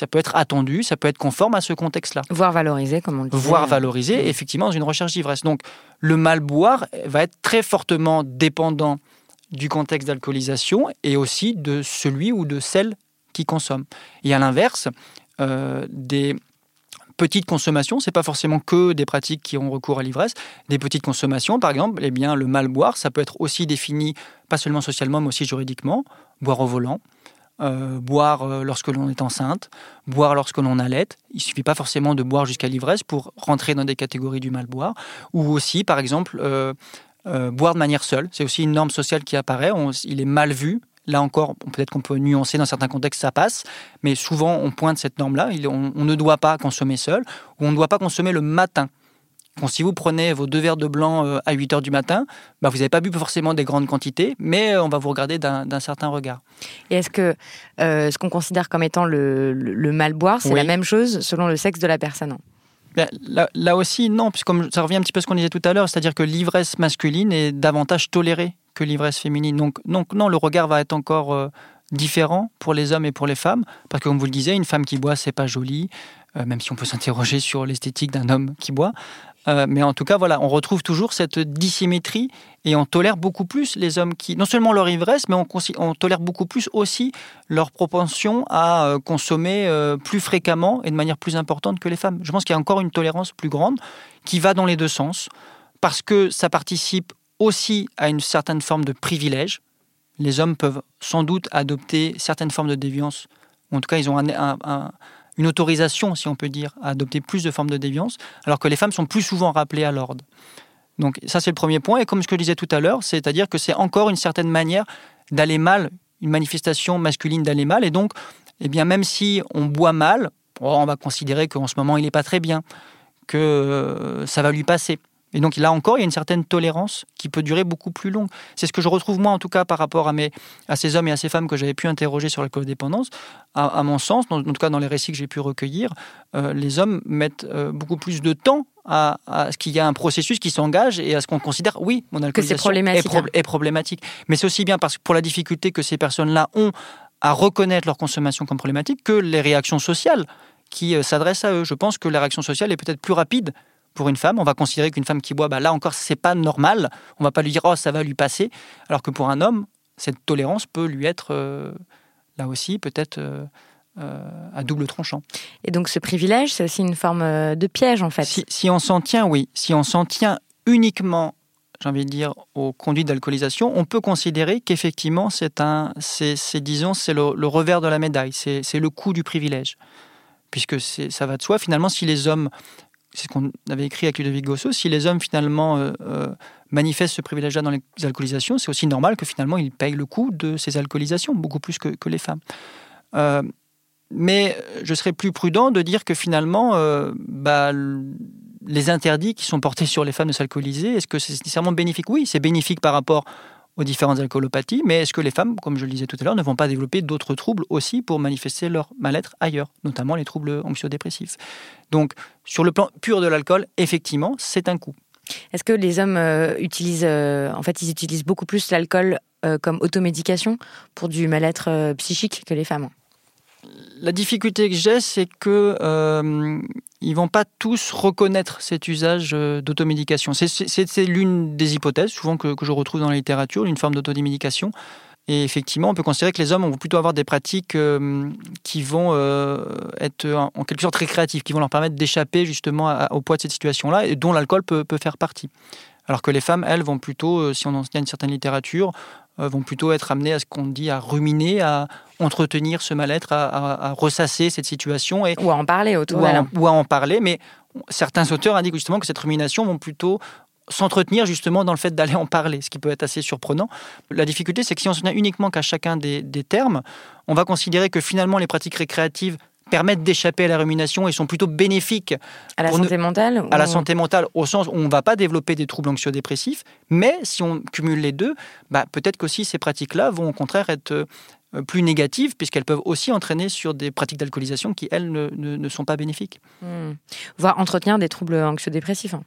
peut être attendu, ça peut être conforme à ce contexte-là. Voire valorisé, comme on le dit. Voire valorisé, effectivement, dans une recherche d'ivresse. Donc, le mal boire va être très fortement dépendant du contexte d'alcoolisation et aussi de celui ou de celle qui consomme. Et à l'inverse, euh, des petites consommations, c'est pas forcément que des pratiques qui ont recours à l'ivresse. Des petites consommations, par exemple, eh bien, le mal boire, ça peut être aussi défini pas seulement socialement, mais aussi juridiquement. Boire au volant, euh, boire euh, lorsque l'on est enceinte, boire lorsque l'on allait. Il suffit pas forcément de boire jusqu'à l'ivresse pour rentrer dans des catégories du mal boire. Ou aussi, par exemple, euh, boire de manière seule. C'est aussi une norme sociale qui apparaît. Il est mal vu. Là encore, peut-être qu'on peut nuancer dans certains contextes, ça passe, mais souvent on pointe cette norme-là. On, on, ne doit pas consommer seul, ou on ne doit pas consommer le matin. Bon, si vous prenez vos deux verres de blanc euh, à 8 heures du matin, bah, vous n'avez pas bu forcément des grandes quantités, mais on va vous regarder d'un certain regard. Et est-ce que euh, ce qu'on considère comme étant le, le, le mal boire, c'est oui. la même chose selon le sexe de la personne? Ben, là, là, aussi, non, puisque ça revient un petit peu à ce qu'on disait tout à l'heure, c'est-à-dire que l'ivresse masculine est davantage tolérée que l'ivresse féminine. Donc, donc, non, le regard va être encore euh, différent pour les hommes et pour les femmes, parce que comme vous le disiez, une femme qui boit, c'est pas joli, euh, même si on peut s'interroger sur l'esthétique d'un homme qui boit. Euh, mais en tout cas, voilà, on retrouve toujours cette dissymétrie et on tolère beaucoup plus les hommes qui, non seulement leur ivresse, mais on, on tolère beaucoup plus aussi leur propension à consommer plus fréquemment et de manière plus importante que les femmes. Je pense qu'il y a encore une tolérance plus grande qui va dans les deux sens, parce que ça participe aussi à une certaine forme de privilège. Les hommes peuvent sans doute adopter certaines formes de déviance, ou en tout cas, ils ont un, un, un une autorisation, si on peut dire, à adopter plus de formes de déviance, alors que les femmes sont plus souvent rappelées à l'ordre. Donc ça, c'est le premier point. Et comme je disais tout à l'heure, c'est-à-dire que c'est encore une certaine manière d'aller mal, une manifestation masculine d'aller mal. Et donc, eh bien même si on boit mal, oh, on va considérer qu'en ce moment il n'est pas très bien, que euh, ça va lui passer. Et donc là encore, il y a une certaine tolérance qui peut durer beaucoup plus long. C'est ce que je retrouve moi en tout cas par rapport à, mes, à ces hommes et à ces femmes que j'avais pu interroger sur la codépendance. À, à, mon sens, en tout cas dans les récits que j'ai pu recueillir, euh, les hommes mettent euh, beaucoup plus de temps à, à ce qu'il y a un processus qui s'engage et à ce qu'on considère, oui, mon alcoolisation problématique, est, pro est, problématique. Mais c'est aussi bien parce que pour la difficulté que ces personnes-là ont à reconnaître leur consommation comme problématique que les réactions sociales qui euh, s'adressent à eux. Je pense que la réaction sociale est peut-être plus rapide pour une femme. On va considérer qu'une femme qui boit, bah là encore, c'est pas normal. On va pas lui dire oh ça va lui passer, alors que pour un homme, cette tolérance peut lui être euh, là aussi peut-être euh, euh, à double tranchant. Et donc ce privilège, c'est aussi une forme de piège en fait. Si, si on s'en tient, oui, si on s'en tient uniquement j'ai envie de dire, aux conduites d'alcoolisation, on peut considérer qu'effectivement, c'est un, c'est, disons, c'est le, le, revers de la médaille, c'est, le coût du privilège. Puisque ça va de soi, finalement, si les hommes c'est ce qu'on avait écrit avec Ludovic Gosso, si les hommes finalement euh, euh, manifestent ce privilège-là dans les alcoolisations, c'est aussi normal que finalement ils payent le coût de ces alcoolisations, beaucoup plus que, les femmes. Euh, mais je serais plus prudent de dire que finalement, bah, les interdits qui sont portés sur les femmes de s'alcooliser, est-ce que c'est nécessairement bénéfique? Oui, c'est bénéfique par rapport aux différentes alcoolopathies, mais est-ce que les femmes, comme je le disais tout à l'heure, ne vont pas développer d'autres troubles aussi pour manifester leur mal-être ailleurs, notamment les troubles anxio-dépressifs? Donc, sur le plan pur de l'alcool, effectivement, c'est un coût. Est-ce que les hommes euh, utilisent, euh, en fait, ils utilisent beaucoup plus l'alcool euh, comme automédication pour du mal-être psychique que les femmes? La difficulté que j'ai, c'est que euh, ils vont pas tous reconnaître cet usage euh, d'automédication. C'est l'une des hypothèses, souvent que, je retrouve dans la littérature, une forme d'automédication. Et effectivement, on peut considérer que les hommes vont plutôt avoir des pratiques euh, qui vont euh, être en, quelque sorte très créatives, qui vont leur permettre d'échapper justement à, au poids de cette situation-là, et dont l'alcool peut, faire partie. Alors que les femmes, elles, vont plutôt, si on en tient une certaine littérature, vont plutôt être amenées à ce qu'on dit à ruminer, à entretenir ce mal-être, à, à, à, ressasser cette situation. Et, ou à en parler autour ou à, ou à en parler, mais certains auteurs indiquent justement que cette rumination vont plutôt s'entretenir justement dans le fait d'aller en parler, ce qui peut être assez surprenant. La difficulté, c'est que si on se tient uniquement qu'à chacun des, des, termes, on va considérer que finalement les pratiques récréatives permettent d'échapper à la rumination et sont plutôt bénéfiques à la santé mentale à ou... la santé mentale au sens où on ne va pas développer des troubles anxio-dépressifs mais si on cumule les deux bah, peut-être qu'aussi ces pratiques-là vont au contraire être euh, plus négatives puisqu'elles peuvent aussi entraîner sur des pratiques d'alcoolisation qui elles ne, ne, ne, sont pas bénéfiques mmh. voire entretenir des troubles anxio-dépressifs hein.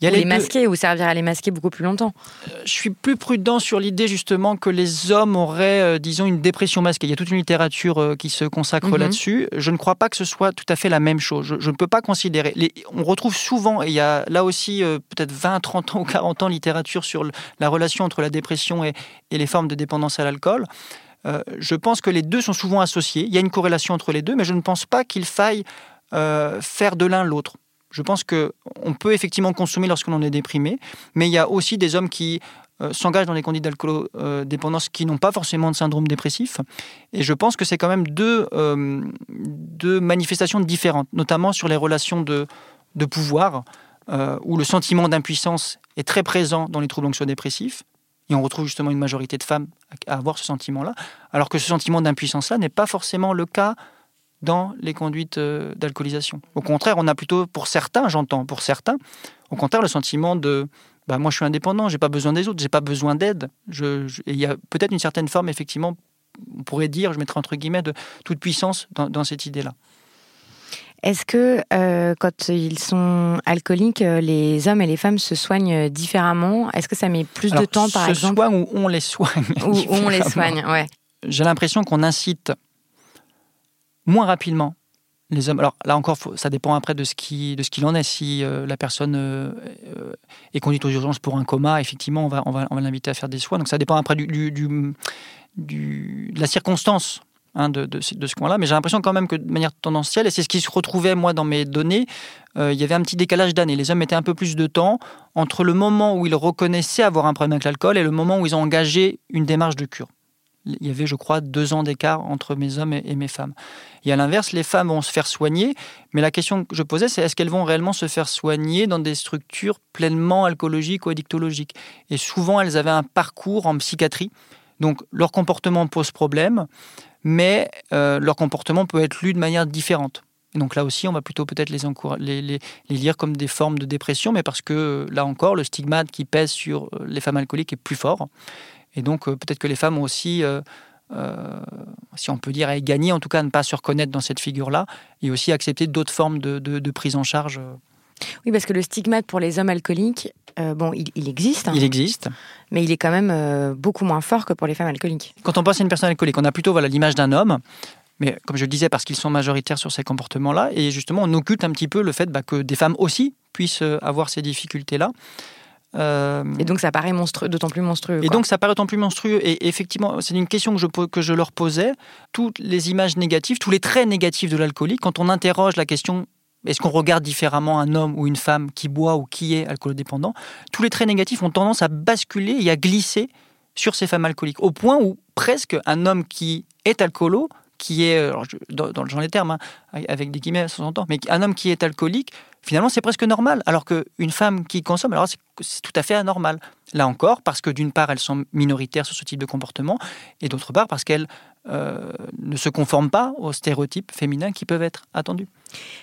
Il y a ou les, les masquer ou servir à les masquer beaucoup plus longtemps. Euh, je suis plus prudent sur l'idée justement que les hommes auraient, euh, disons, une dépression masquée. Il y a toute une littérature euh, qui se consacre mm -hmm. là-dessus. Je ne crois pas que ce soit tout à fait la même chose. Je, je ne peux pas considérer. Les, on retrouve souvent, et il y a là aussi euh, peut-être 20, 30 ans ou 40 ans, littérature sur le, la relation entre la dépression et, et les formes de dépendance à l'alcool. Je pense que les deux sont souvent associés. Il y a une corrélation entre les deux, mais je ne pense pas qu'il faille faire de l'un l'autre. Je pense qu'on peut effectivement consommer lorsqu'on est déprimé, mais il y a aussi des hommes qui euh, s'engagent dans les conduites d'alcool-dépendance euh, qui n'ont pas forcément de syndrome dépressif. Et je pense que c'est quand même deux, euh, deux, manifestations différentes, notamment sur les relations de, de pouvoir, euh, où le sentiment d'impuissance est très présent dans les troubles anxio-dépressifs. Et on retrouve justement une majorité de femmes à avoir ce sentiment-là, alors que ce sentiment d'impuissance-là n'est pas forcément le cas dans les conduites euh, d'alcoolisation. Au contraire, on a plutôt, pour certains, j'entends, pour certains, au contraire, le sentiment de bah, moi je suis indépendant, j'ai pas besoin des autres, j'ai pas besoin d'aide. Je, je, il y a peut-être une certaine forme, effectivement, on pourrait dire, je mettrais entre guillemets, de toute puissance dans, dans cette idée-là. Est-ce que euh, quand ils sont alcooliques, euh, les hommes et les femmes se soignent différemment? Est-ce que ça met plus Alors, de temps, par se exemple? soigne ou on les soigne Ou on les soigne, ouais. J'ai l'impression qu'on incite moins rapidement les hommes. Alors là encore, ça dépend après de ce de ce qu'il en est. Si euh, la personne euh, est conduite aux urgences pour un coma, effectivement, on va l'inviter à faire des soins. Donc ça dépend après du, de la circonstance. Hein, de, ce coin-là, mais j'ai l'impression quand même que de manière tendancielle, et c'est ce qui se retrouvait moi dans mes données, euh, il y avait un petit décalage d'années. Les hommes mettaient un peu plus de temps entre le moment où ils reconnaissaient avoir un problème avec l'alcool et le moment où ils ont engagé une démarche de cure il y avait, je crois, deux ans d'écart entre mes hommes et, mes femmes. Et à l'inverse, les femmes vont se faire soigner, mais la question que je posais, c'est est-ce qu'elles vont réellement se faire soigner dans des structures pleinement alcoologiques ou addictologiques? Et souvent, elles avaient un parcours en psychiatrie, donc leur comportement pose problème. mais euh, leur comportement peut être lu de manière différente. Donc là aussi, on va plutôt peut-être les, les, lire comme des formes de dépression, mais parce que là encore, le stigmate qui pèse sur euh, les femmes alcooliques est plus fort. Et donc euh, peut-être que les femmes ont aussi, euh, si on peut dire, à gagner, en tout cas à ne pas se reconnaître dans cette figure-là, et aussi accepter d'autres formes de, de, de, prise en charge. Oui, parce que le stigmate pour les hommes alcooliques, euh, bon, il, il existe. Hein, il existe. Mais il est quand même euh, beaucoup moins fort que pour les femmes alcooliques. Quand on pense à une personne alcoolique, on a plutôt voilà, l'image d'un homme mais comme je le disais, parce qu'ils sont majoritaires sur ces comportements-là, et justement, on occulte un petit peu le fait bah, que des femmes aussi puissent avoir ces difficultés-là. Euh... Et donc ça paraît monstrueux, d'autant plus monstrueux. Et donc ça paraît d'autant plus monstrueux. Et effectivement, c'est une question que je, que je leur posais. Toutes les images négatives, tous les traits négatifs de l'alcoolique, quand on interroge la question est-ce qu'on regarde différemment un homme ou une femme qui boit ou qui est alcoolodépendant Tous les traits négatifs ont tendance à basculer et à glisser sur ces femmes alcooliques, au point où presque un homme qui est alcoolo qui est, dans, dans, le genre des termes, hein, avec des guillemets, ça s'entend, mais un homme qui est alcoolique, finalement, c'est presque normal. Alors qu'une femme qui consomme, alors c'est tout à fait anormal. Là encore, parce que d'une part, elles sont minoritaires sur ce type de comportement, et d'autre part, parce qu'elles euh, ne se conforment pas aux stéréotypes féminins qui peuvent être attendus.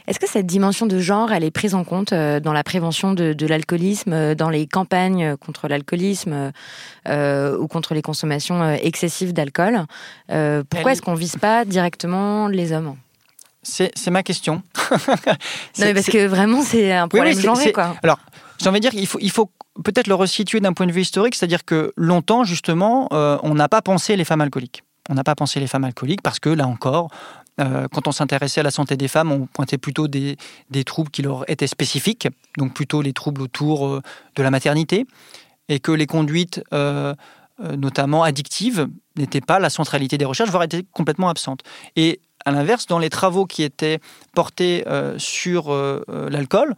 Est-ce que cette dimension de genre, elle est prise en compte euh, dans la prévention de, de l'alcoolisme, euh, dans les campagnes contre l'alcoolisme euh, ou contre les consommations excessives d'alcool euh, Pourquoi elle... est-ce qu'on vise pas directement les hommes? C'est ma question. non, mais parce que vraiment, c'est un problème oui, oui, genré, quoi. Alors, j'ai envie de dire qu'il faut, il faut peut-être le resituer d'un point de vue historique, c'est-à-dire que longtemps, justement, euh, on n'a pas pensé les femmes alcooliques. On n'a pas pensé les femmes alcooliques parce que, là encore, euh, quand on s'intéressait à la santé des femmes, on pointait plutôt des, troubles qui leur étaient spécifiques, donc plutôt les troubles autour euh, de la maternité, et que les conduites, euh, notamment addictives, n'étaient pas la centralité des recherches, voire étaient complètement absentes. Et à l'inverse, dans les travaux qui étaient portés sur l'alcool,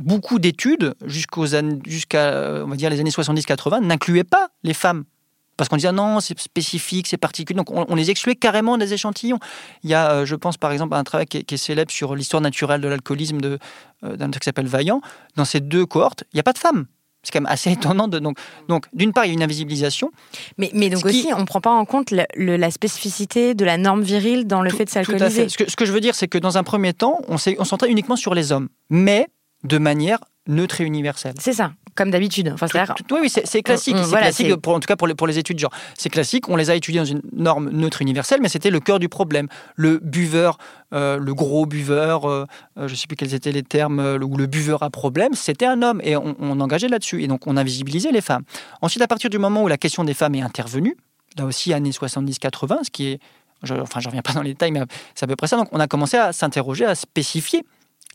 beaucoup d'études jusqu'à jusqu on va dire les années 70-80 n'incluaient pas les femmes parce qu'on disait non, c'est spécifique, c'est particulier. Donc on, on, les excluait carrément des échantillons. Il y a, euh, je pense par exemple, à un travail qui est, qui est célèbre sur l'histoire naturelle de l'alcoolisme d'un euh, qui s'appelle Vaillant. Dans ces deux cohortes, il n'y a pas de femmes. C'est quand même assez étonnant. De, donc, donc d'une part, il y a une invisibilisation. Mais, mais donc aussi, qui... on ne prend pas en compte le, le, la spécificité de la norme virile dans le tout, fait de s'alcooliser. Ce que, ce que je veux dire, c'est que dans un premier temps, on s'est centré uniquement sur les hommes, mais de manière neutre et universelle. C'est ça, comme d'habitude. Enfin, tout, tout, oui, oui c'est classique. C'est voilà, classique, pour, en tout cas pour les, pour les études genre. C'est classique, on les a étudiés dans une norme neutre universelle, mais c'était le cœur du problème. Le buveur, euh, le gros buveur, euh, je ne sais plus quels étaient les termes, euh, ou le buveur à problème, c'était un homme, et on, on engageait là-dessus. Et donc on a visibilisé les femmes. Ensuite, à partir du moment où la question des femmes est intervenue, là aussi années 70-80, ce qui est je, enfin, je reviens pas dans les détails, mais c'est à peu près ça. Donc, on a commencé à s'interroger, à spécifier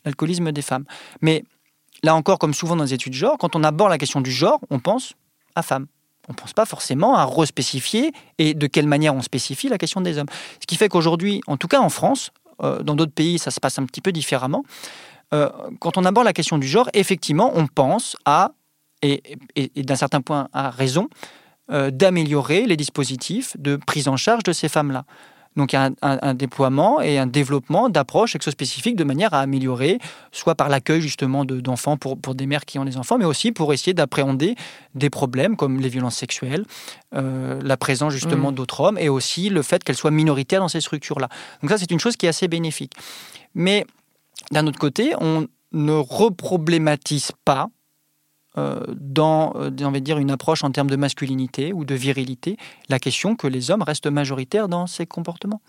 l'alcoolisme des femmes. Mais là encore, comme souvent dans les études de genre, quand on aborde la question du genre, on pense à femmes. On ne pense pas forcément à respécifier et de quelle manière on spécifie la question des hommes. Ce qui fait qu'aujourd'hui, en tout cas en France, euh, dans d'autres pays, ça se passe un petit peu différemment. Euh, quand on aborde la question du genre, effectivement, on pense à, et d'un certain point à raison, euh, d'améliorer les dispositifs de prise en charge de ces femmes-là. Donc il y a un, un, un déploiement et un développement d'approches exospécifiques de manière à améliorer, soit par l'accueil justement d'enfants de, pour, pour des mères qui ont des enfants, mais aussi pour essayer d'appréhender des problèmes comme les violences sexuelles, euh, la présence justement mmh. d'autres hommes et aussi le fait qu'elles soient minoritaires dans ces structures-là. Donc ça c'est une chose qui est assez bénéfique. Mais d'un autre côté, on ne reproblématise pas dans euh, on va dire, une approche en termes de masculinité ou de virilité, la question que les hommes restent majoritaires dans ces comportements.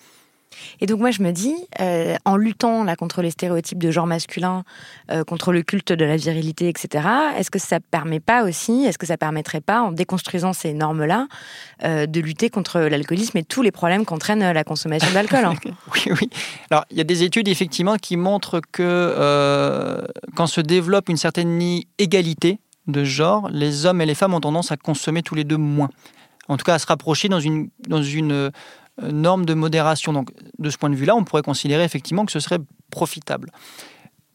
Et donc moi je me dis, euh, en luttant là contre les stéréotypes de genre masculin, euh, contre le culte de la virilité, etc. Est-ce que ça permet pas aussi, est-ce que ça permettrait pas, en déconstruisant ces normes-là, euh, de lutter contre l'alcoolisme et tous les problèmes qu'entraîne la consommation d'alcool hein? Oui, oui. Alors il y a des études effectivement qui montrent que euh, quand se développe une certaine égalité de genre, les hommes et les femmes ont tendance à consommer tous les deux moins. En tout cas, à se rapprocher dans une, dans une euh, norme de modération. Donc, de ce point de vue-là, on pourrait considérer effectivement que ce serait profitable.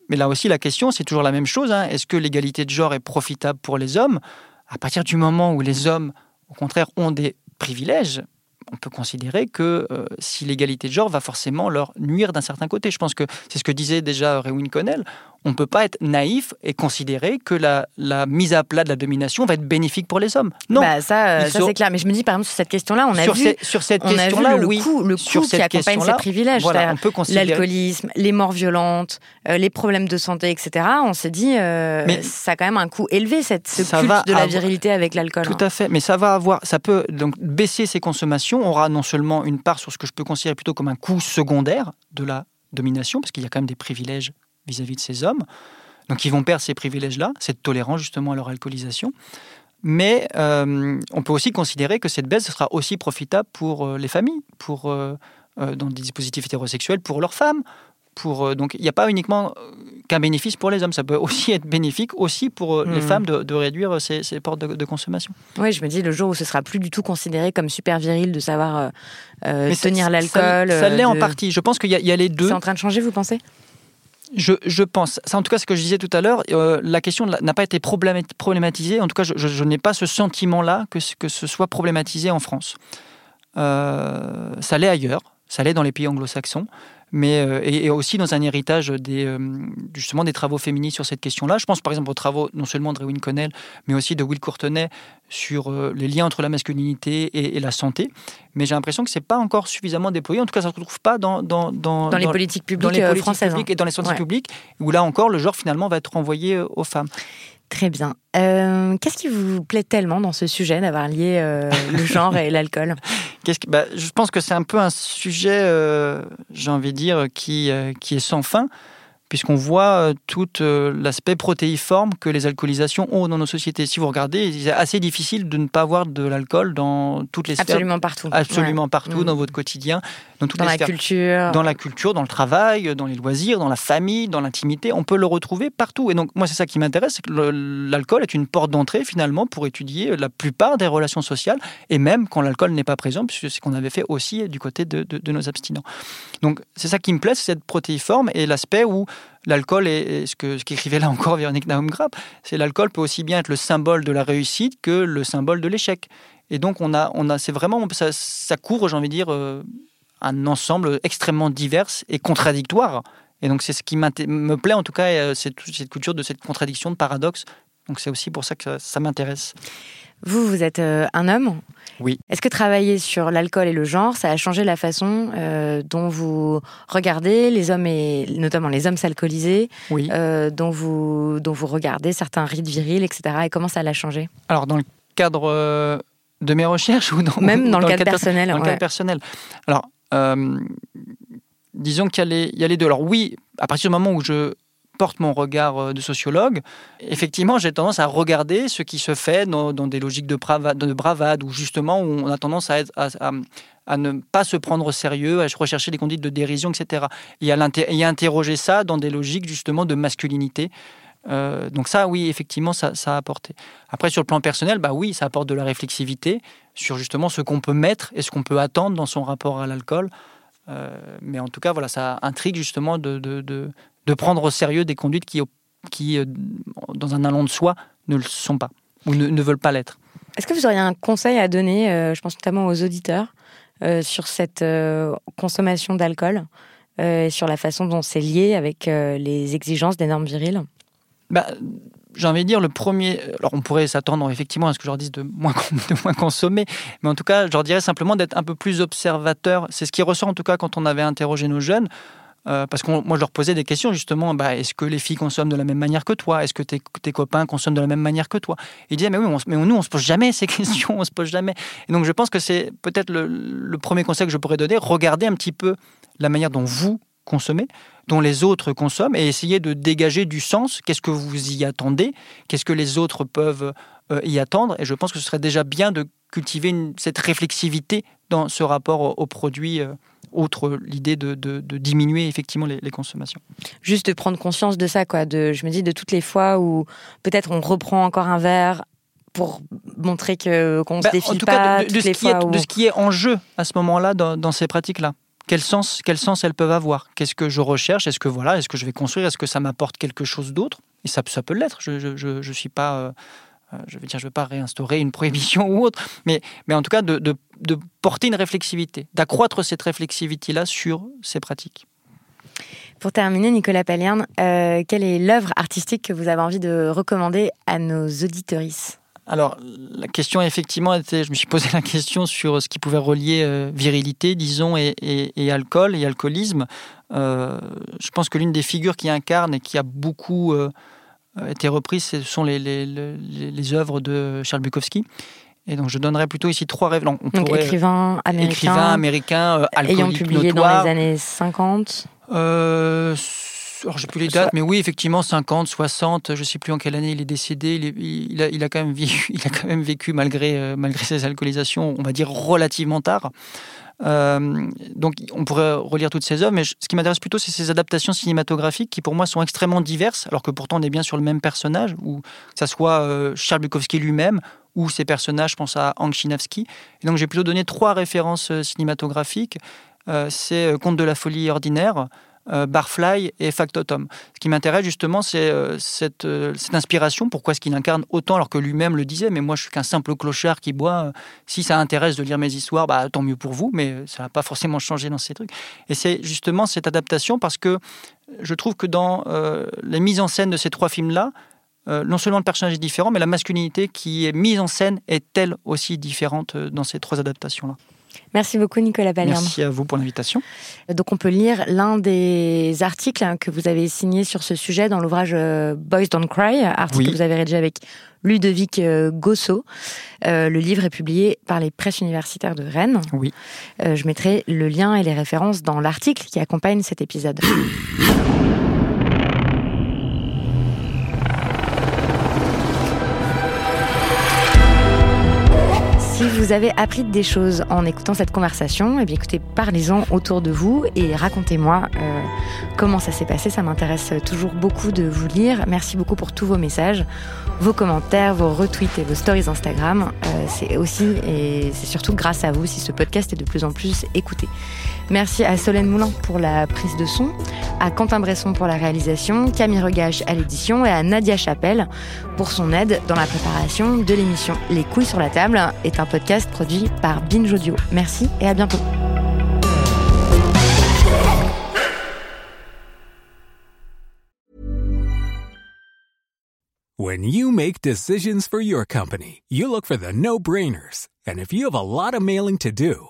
Mais là aussi, la question, c'est toujours la même chose. Hein. Est-ce que l'égalité de genre est profitable pour les hommes? À partir du moment où les hommes, au contraire, ont des privilèges, on peut considérer que euh, si l'égalité de genre va forcément leur nuire d'un certain côté. Je pense que c'est ce que disait déjà Rewin Connell. On ne peut pas être naïf et considérer que la, la, mise à plat de la domination va être bénéfique pour les hommes. Non. Bah ça, euh, ça c'est clair. Mais je me dis, par exemple, sur cette question-là, on a sur vu, sur cette question-là, le, oui, coût, le coût qui accompagne ces privilèges. Voilà, peut considérer... L'alcoolisme, les morts violentes, euh, les problèmes de santé, etc. On s'est dit, euh, mais ça a quand même un coût élevé, cette, ce culte de la virilité avec l'alcool. Tout à fait. Mais ça va avoir, ça peut donc baisser ses consommations. aura non seulement une part sur ce que je peux considérer plutôt comme un coût secondaire de la domination, parce qu'il y a quand même des privilèges vis-à-vis de ces hommes. Donc ils vont perdre ces privilèges-là, cette tolérance justement à leur alcoolisation. Mais euh, on peut aussi considérer que cette baisse sera aussi profitable pour euh, les familles, pour, euh, dans des dispositifs hétérosexuels, pour leurs femmes. Pour, donc il n'y a pas uniquement qu'un bénéfice pour les hommes, ça peut aussi être bénéfique aussi pour les Hmm. femmes de, de réduire ces, ces portes de, de consommation. Oui, je me dis le jour où ce sera plus du tout considéré comme super viril de savoir ça- tenir ça- l'alcool. Ça, l'est en partie. Je pense qu'il y, y a les deux. C'est en train de changer, vous pensez? Je, pense. Ça, en tout cas, ce que je disais tout à l'heure, euh, la question n'a pas été problémat- problématisée. En tout cas, je, n'ai pas ce sentiment-là que, ce- que ce soit problématisé en France. Euh, ça l'est ailleurs, ça l'est dans les pays anglo-saxons, mais euh, et, et aussi dans un héritage des, euh, justement des travaux féministes sur cette question-là. Je pense par exemple aux travaux non seulement de Rewin Connell, mais aussi de Will Courtenay sur euh, les liens entre la masculinité et, et la santé. Mais j'ai l'impression que c'est pas encore suffisamment déployé. En tout cas, ça ne se retrouve pas dans, dans, dans, Dans les politiques publiques dans les politiques françaises. publiques hein. et dans les sciences Ouais. publiques, où là encore, le genre finalement va être renvoyé aux femmes. Très bien. Euh, Qu'est-ce qui vous plaît tellement dans ce sujet d'avoir lié euh, le genre et l'alcool? Que- bah, je pense que c'est un peu un sujet, euh, j'ai envie de dire, qui, qui est sans fin, puisqu'on voit euh, tout euh, l'aspect protéiforme que les alcoolisations ont dans nos sociétés. Si vous regardez, c'est assez difficile de ne pas avoir de l'alcool dans toutes les sphères. Absolument partout. Absolument Ouais. partout Mm. dans votre quotidien, dans toutes Dans les la sphères. culture. Dans la culture, dans le travail, dans les loisirs, dans la famille, dans l'intimité, on peut le retrouver partout. Et donc, moi, c'est ça qui m'intéresse, c'est que l'alcool est une porte d'entrée, finalement, pour étudier la plupart des relations sociales, et même quand l'alcool n'est pas présent, puisque c'est ce qu'on avait fait aussi du côté de, de- de nos abstinents. Donc, c'est ça qui me plaît, c'est cette protéiforme et l'aspect où l'alcool est, ce que ce qu'écrivait là encore Véronique Naum-Grapp, c'est l'alcool peut aussi bien être le symbole de la réussite que le symbole de l'échec. Et donc, on a, on a, c'est vraiment, ça, ça couvre, j'ai envie de dire, euh, un ensemble extrêmement divers et contradictoire. Et donc, c'est ce qui me plaît, en tout cas, euh, cette, cette culture de cette contradiction, de paradoxe. Donc, c'est aussi pour ça que ça m'intéresse. Vous, vous êtes euh, un homme Oui. Est-ce que travailler sur l'alcool et le genre, ça a changé la façon euh, dont vous regardez les hommes et notamment les hommes s'alcooliser, Oui. euh, dont vous dont vous regardez certains rites virils, etc. Et comment ça l'a changé? Alors, dans le cadre de mes recherches ou dans, Même ou dans le cadre perso- personnel. Dans le cadre personnel. Alors, euh, disons qu'il y a les deux. Alors, oui, à partir du moment où je porte mon regard euh, de sociologue, effectivement, j'ai tendance à regarder ce qui se fait dans, dans des logiques de bravade, de bravade, où justement, où on a tendance à, être- à- à- à ne pas se prendre au sérieux, à rechercher des conduites de dérision, etc. Et à, et interroger ça dans des logiques justement de masculinité. Euh, donc ça, oui, effectivement, ça, ça a apporté. Après, sur le plan personnel, bah oui, ça apporte de la réflexivité sur justement ce qu'on peut mettre et ce qu'on peut attendre dans son rapport à l'alcool. Euh, mais en tout cas, voilà, ça intrigue justement de, de, de, de prendre au sérieux des conduites qui, qui, euh, dans un allant de soi, ne le sont pas ou ne, ne veulent pas l'être. Est-ce que vous auriez un conseil à donner, euh, je pense notamment aux auditeurs, euh, sur cette euh, consommation d'alcool et sur la façon dont c'est lié avec les exigences des normes viriles? Bah, j'ai envie de dire, le premier. Alors, on pourrait s'attendre effectivement à ce que je leur dise de moins, de moins consommer, mais en tout cas, je leur dirais simplement d'être un peu plus observateur. C'est ce qui ressort en tout cas quand on avait interrogé nos jeunes. Euh, parce que moi, je leur posais des questions justement. Bah, est-ce que les filles consomment de la même manière que toi? Est-ce que tes, copains consomment de la même manière que toi? Ils disaient mais oui, mais nous, on se pose jamais ces questions, on se pose jamais. Et donc, je pense que c'est peut-être le, premier conseil que je pourrais donner. Regardez un petit peu la manière dont vous consommez, dont les autres consomment, et essayez de dégager du sens. Qu'est-ce que vous y attendez? Qu'est-ce que les autres peuvent euh, y attendre? Et je pense que ce serait déjà bien de cultiver cette réflexivité dans ce rapport au- aux produits, euh, outre l'idée de, de- de diminuer effectivement les, les consommations. Juste de prendre conscience de ça, quoi. De, je me dis de toutes les fois où peut-être on reprend encore un verre pour montrer que qu'on Bah, se défile en tout pas. cas, de, de- de toutes ce qui est, fois où- de ce qui est en jeu à ce moment-là dans, dans ces pratiques-là. Quel sens, quel sens elles peuvent avoir? Qu'est-ce que je recherche? Est-ce que voilà, est-ce que je vais construire? Est-ce que ça m'apporte quelque chose d'autre? Et ça, ça peut l'être. Je, je suis pas, euh, je veux dire, je veux pas réinstaurer une prohibition ou autre, mais, mais en tout cas de, de, de porter une réflexivité, d'accroître cette réflexivité-là sur ces pratiques. Pour terminer, Nicolas Pallierne, euh, quelle est l'œuvre artistique que vous avez envie de recommander à nos auditorices? Alors, la question, effectivement, était, je me suis posé la question sur ce qui pouvait relier euh, virilité, disons, et, alcool et alcoolisme. Euh, je pense que l'une des figures qui incarne et qui a beaucoup été reprise, ce sont les, les, les, œuvres de Charles Bukowski. Et donc, je donnerais plutôt ici trois rêves. Donc, écrivain américain. Écrivain américain, Ayant publié dans les années 50 euh, alors, j'ai plus les dates, mais oui, effectivement, 50, 60, je ne sais plus en quelle année il est décédé. Il, a, il a, quand même vécu, il a quand même vécu malgré, euh, malgré ses alcoolisations, on va dire relativement tard. Euh, donc, on pourrait relire toutes ces œuvres, mais ce qui m'intéresse plutôt, c'est ces adaptations cinématographiques qui, pour moi, sont extrêmement diverses, alors que pourtant, on est bien sur le même personnage, ou que ça soit euh, Charles Bukowski lui-même, ou ses personnages, je pense à Hank Chinafsky. Et donc, j'ai plutôt donné trois références cinématographiques. c'est Conte de la folie ordinaire, euh, Barfly et Factotum. Ce qui m'intéresse justement, c'est euh, cette, euh, cette, inspiration. Pourquoi est-ce qu'il incarne autant alors que lui-même le disait? Mais moi, je suis qu'un simple clochard qui boit. Si ça intéresse de lire mes histoires, bah, tant mieux pour vous, mais ça va pas forcément changer dans ces trucs. Et c'est justement cette adaptation parce que je trouve que dans les mises en scène de ces trois films-là, non seulement le personnage est différent, mais la masculinité qui est mise en scène est elle aussi différente dans ces trois adaptations-là. Merci beaucoup Nicolas Ballierne. Merci à vous pour l'invitation. Donc on peut lire l'un des articles hein, que vous avez signé sur ce sujet dans l'ouvrage euh, Boys Don't Cry, article que vous avez rédigé avec Ludovic euh, Gosso. Euh, le livre est publié par les presses universitaires de Rennes. Oui. je mettrai le lien et les références dans l'article qui accompagne cet épisode. vous avez appris des choses en écoutant cette conversation, eh bien écoutez, parlez-en autour de vous et racontez-moi euh, comment ça s'est passé. Ça m'intéresse toujours beaucoup de vous lire. Merci beaucoup pour tous vos messages, vos commentaires, vos retweets et vos stories Instagram. Euh, c'est aussi et c'est surtout grâce à vous si ce podcast est de plus en plus écouté. Merci à Solène Moulin pour la prise de son, à Quentin Bresson pour la réalisation, Camille Regache à l'édition et à Nadia Chapelle pour son aide dans la préparation de l'émission Les couilles sur la table est un podcast produit par Binge Audio. Merci et à bientôt. When you make decisions for your company, you look for the no-brainers. And if you have a lot of mailing to do,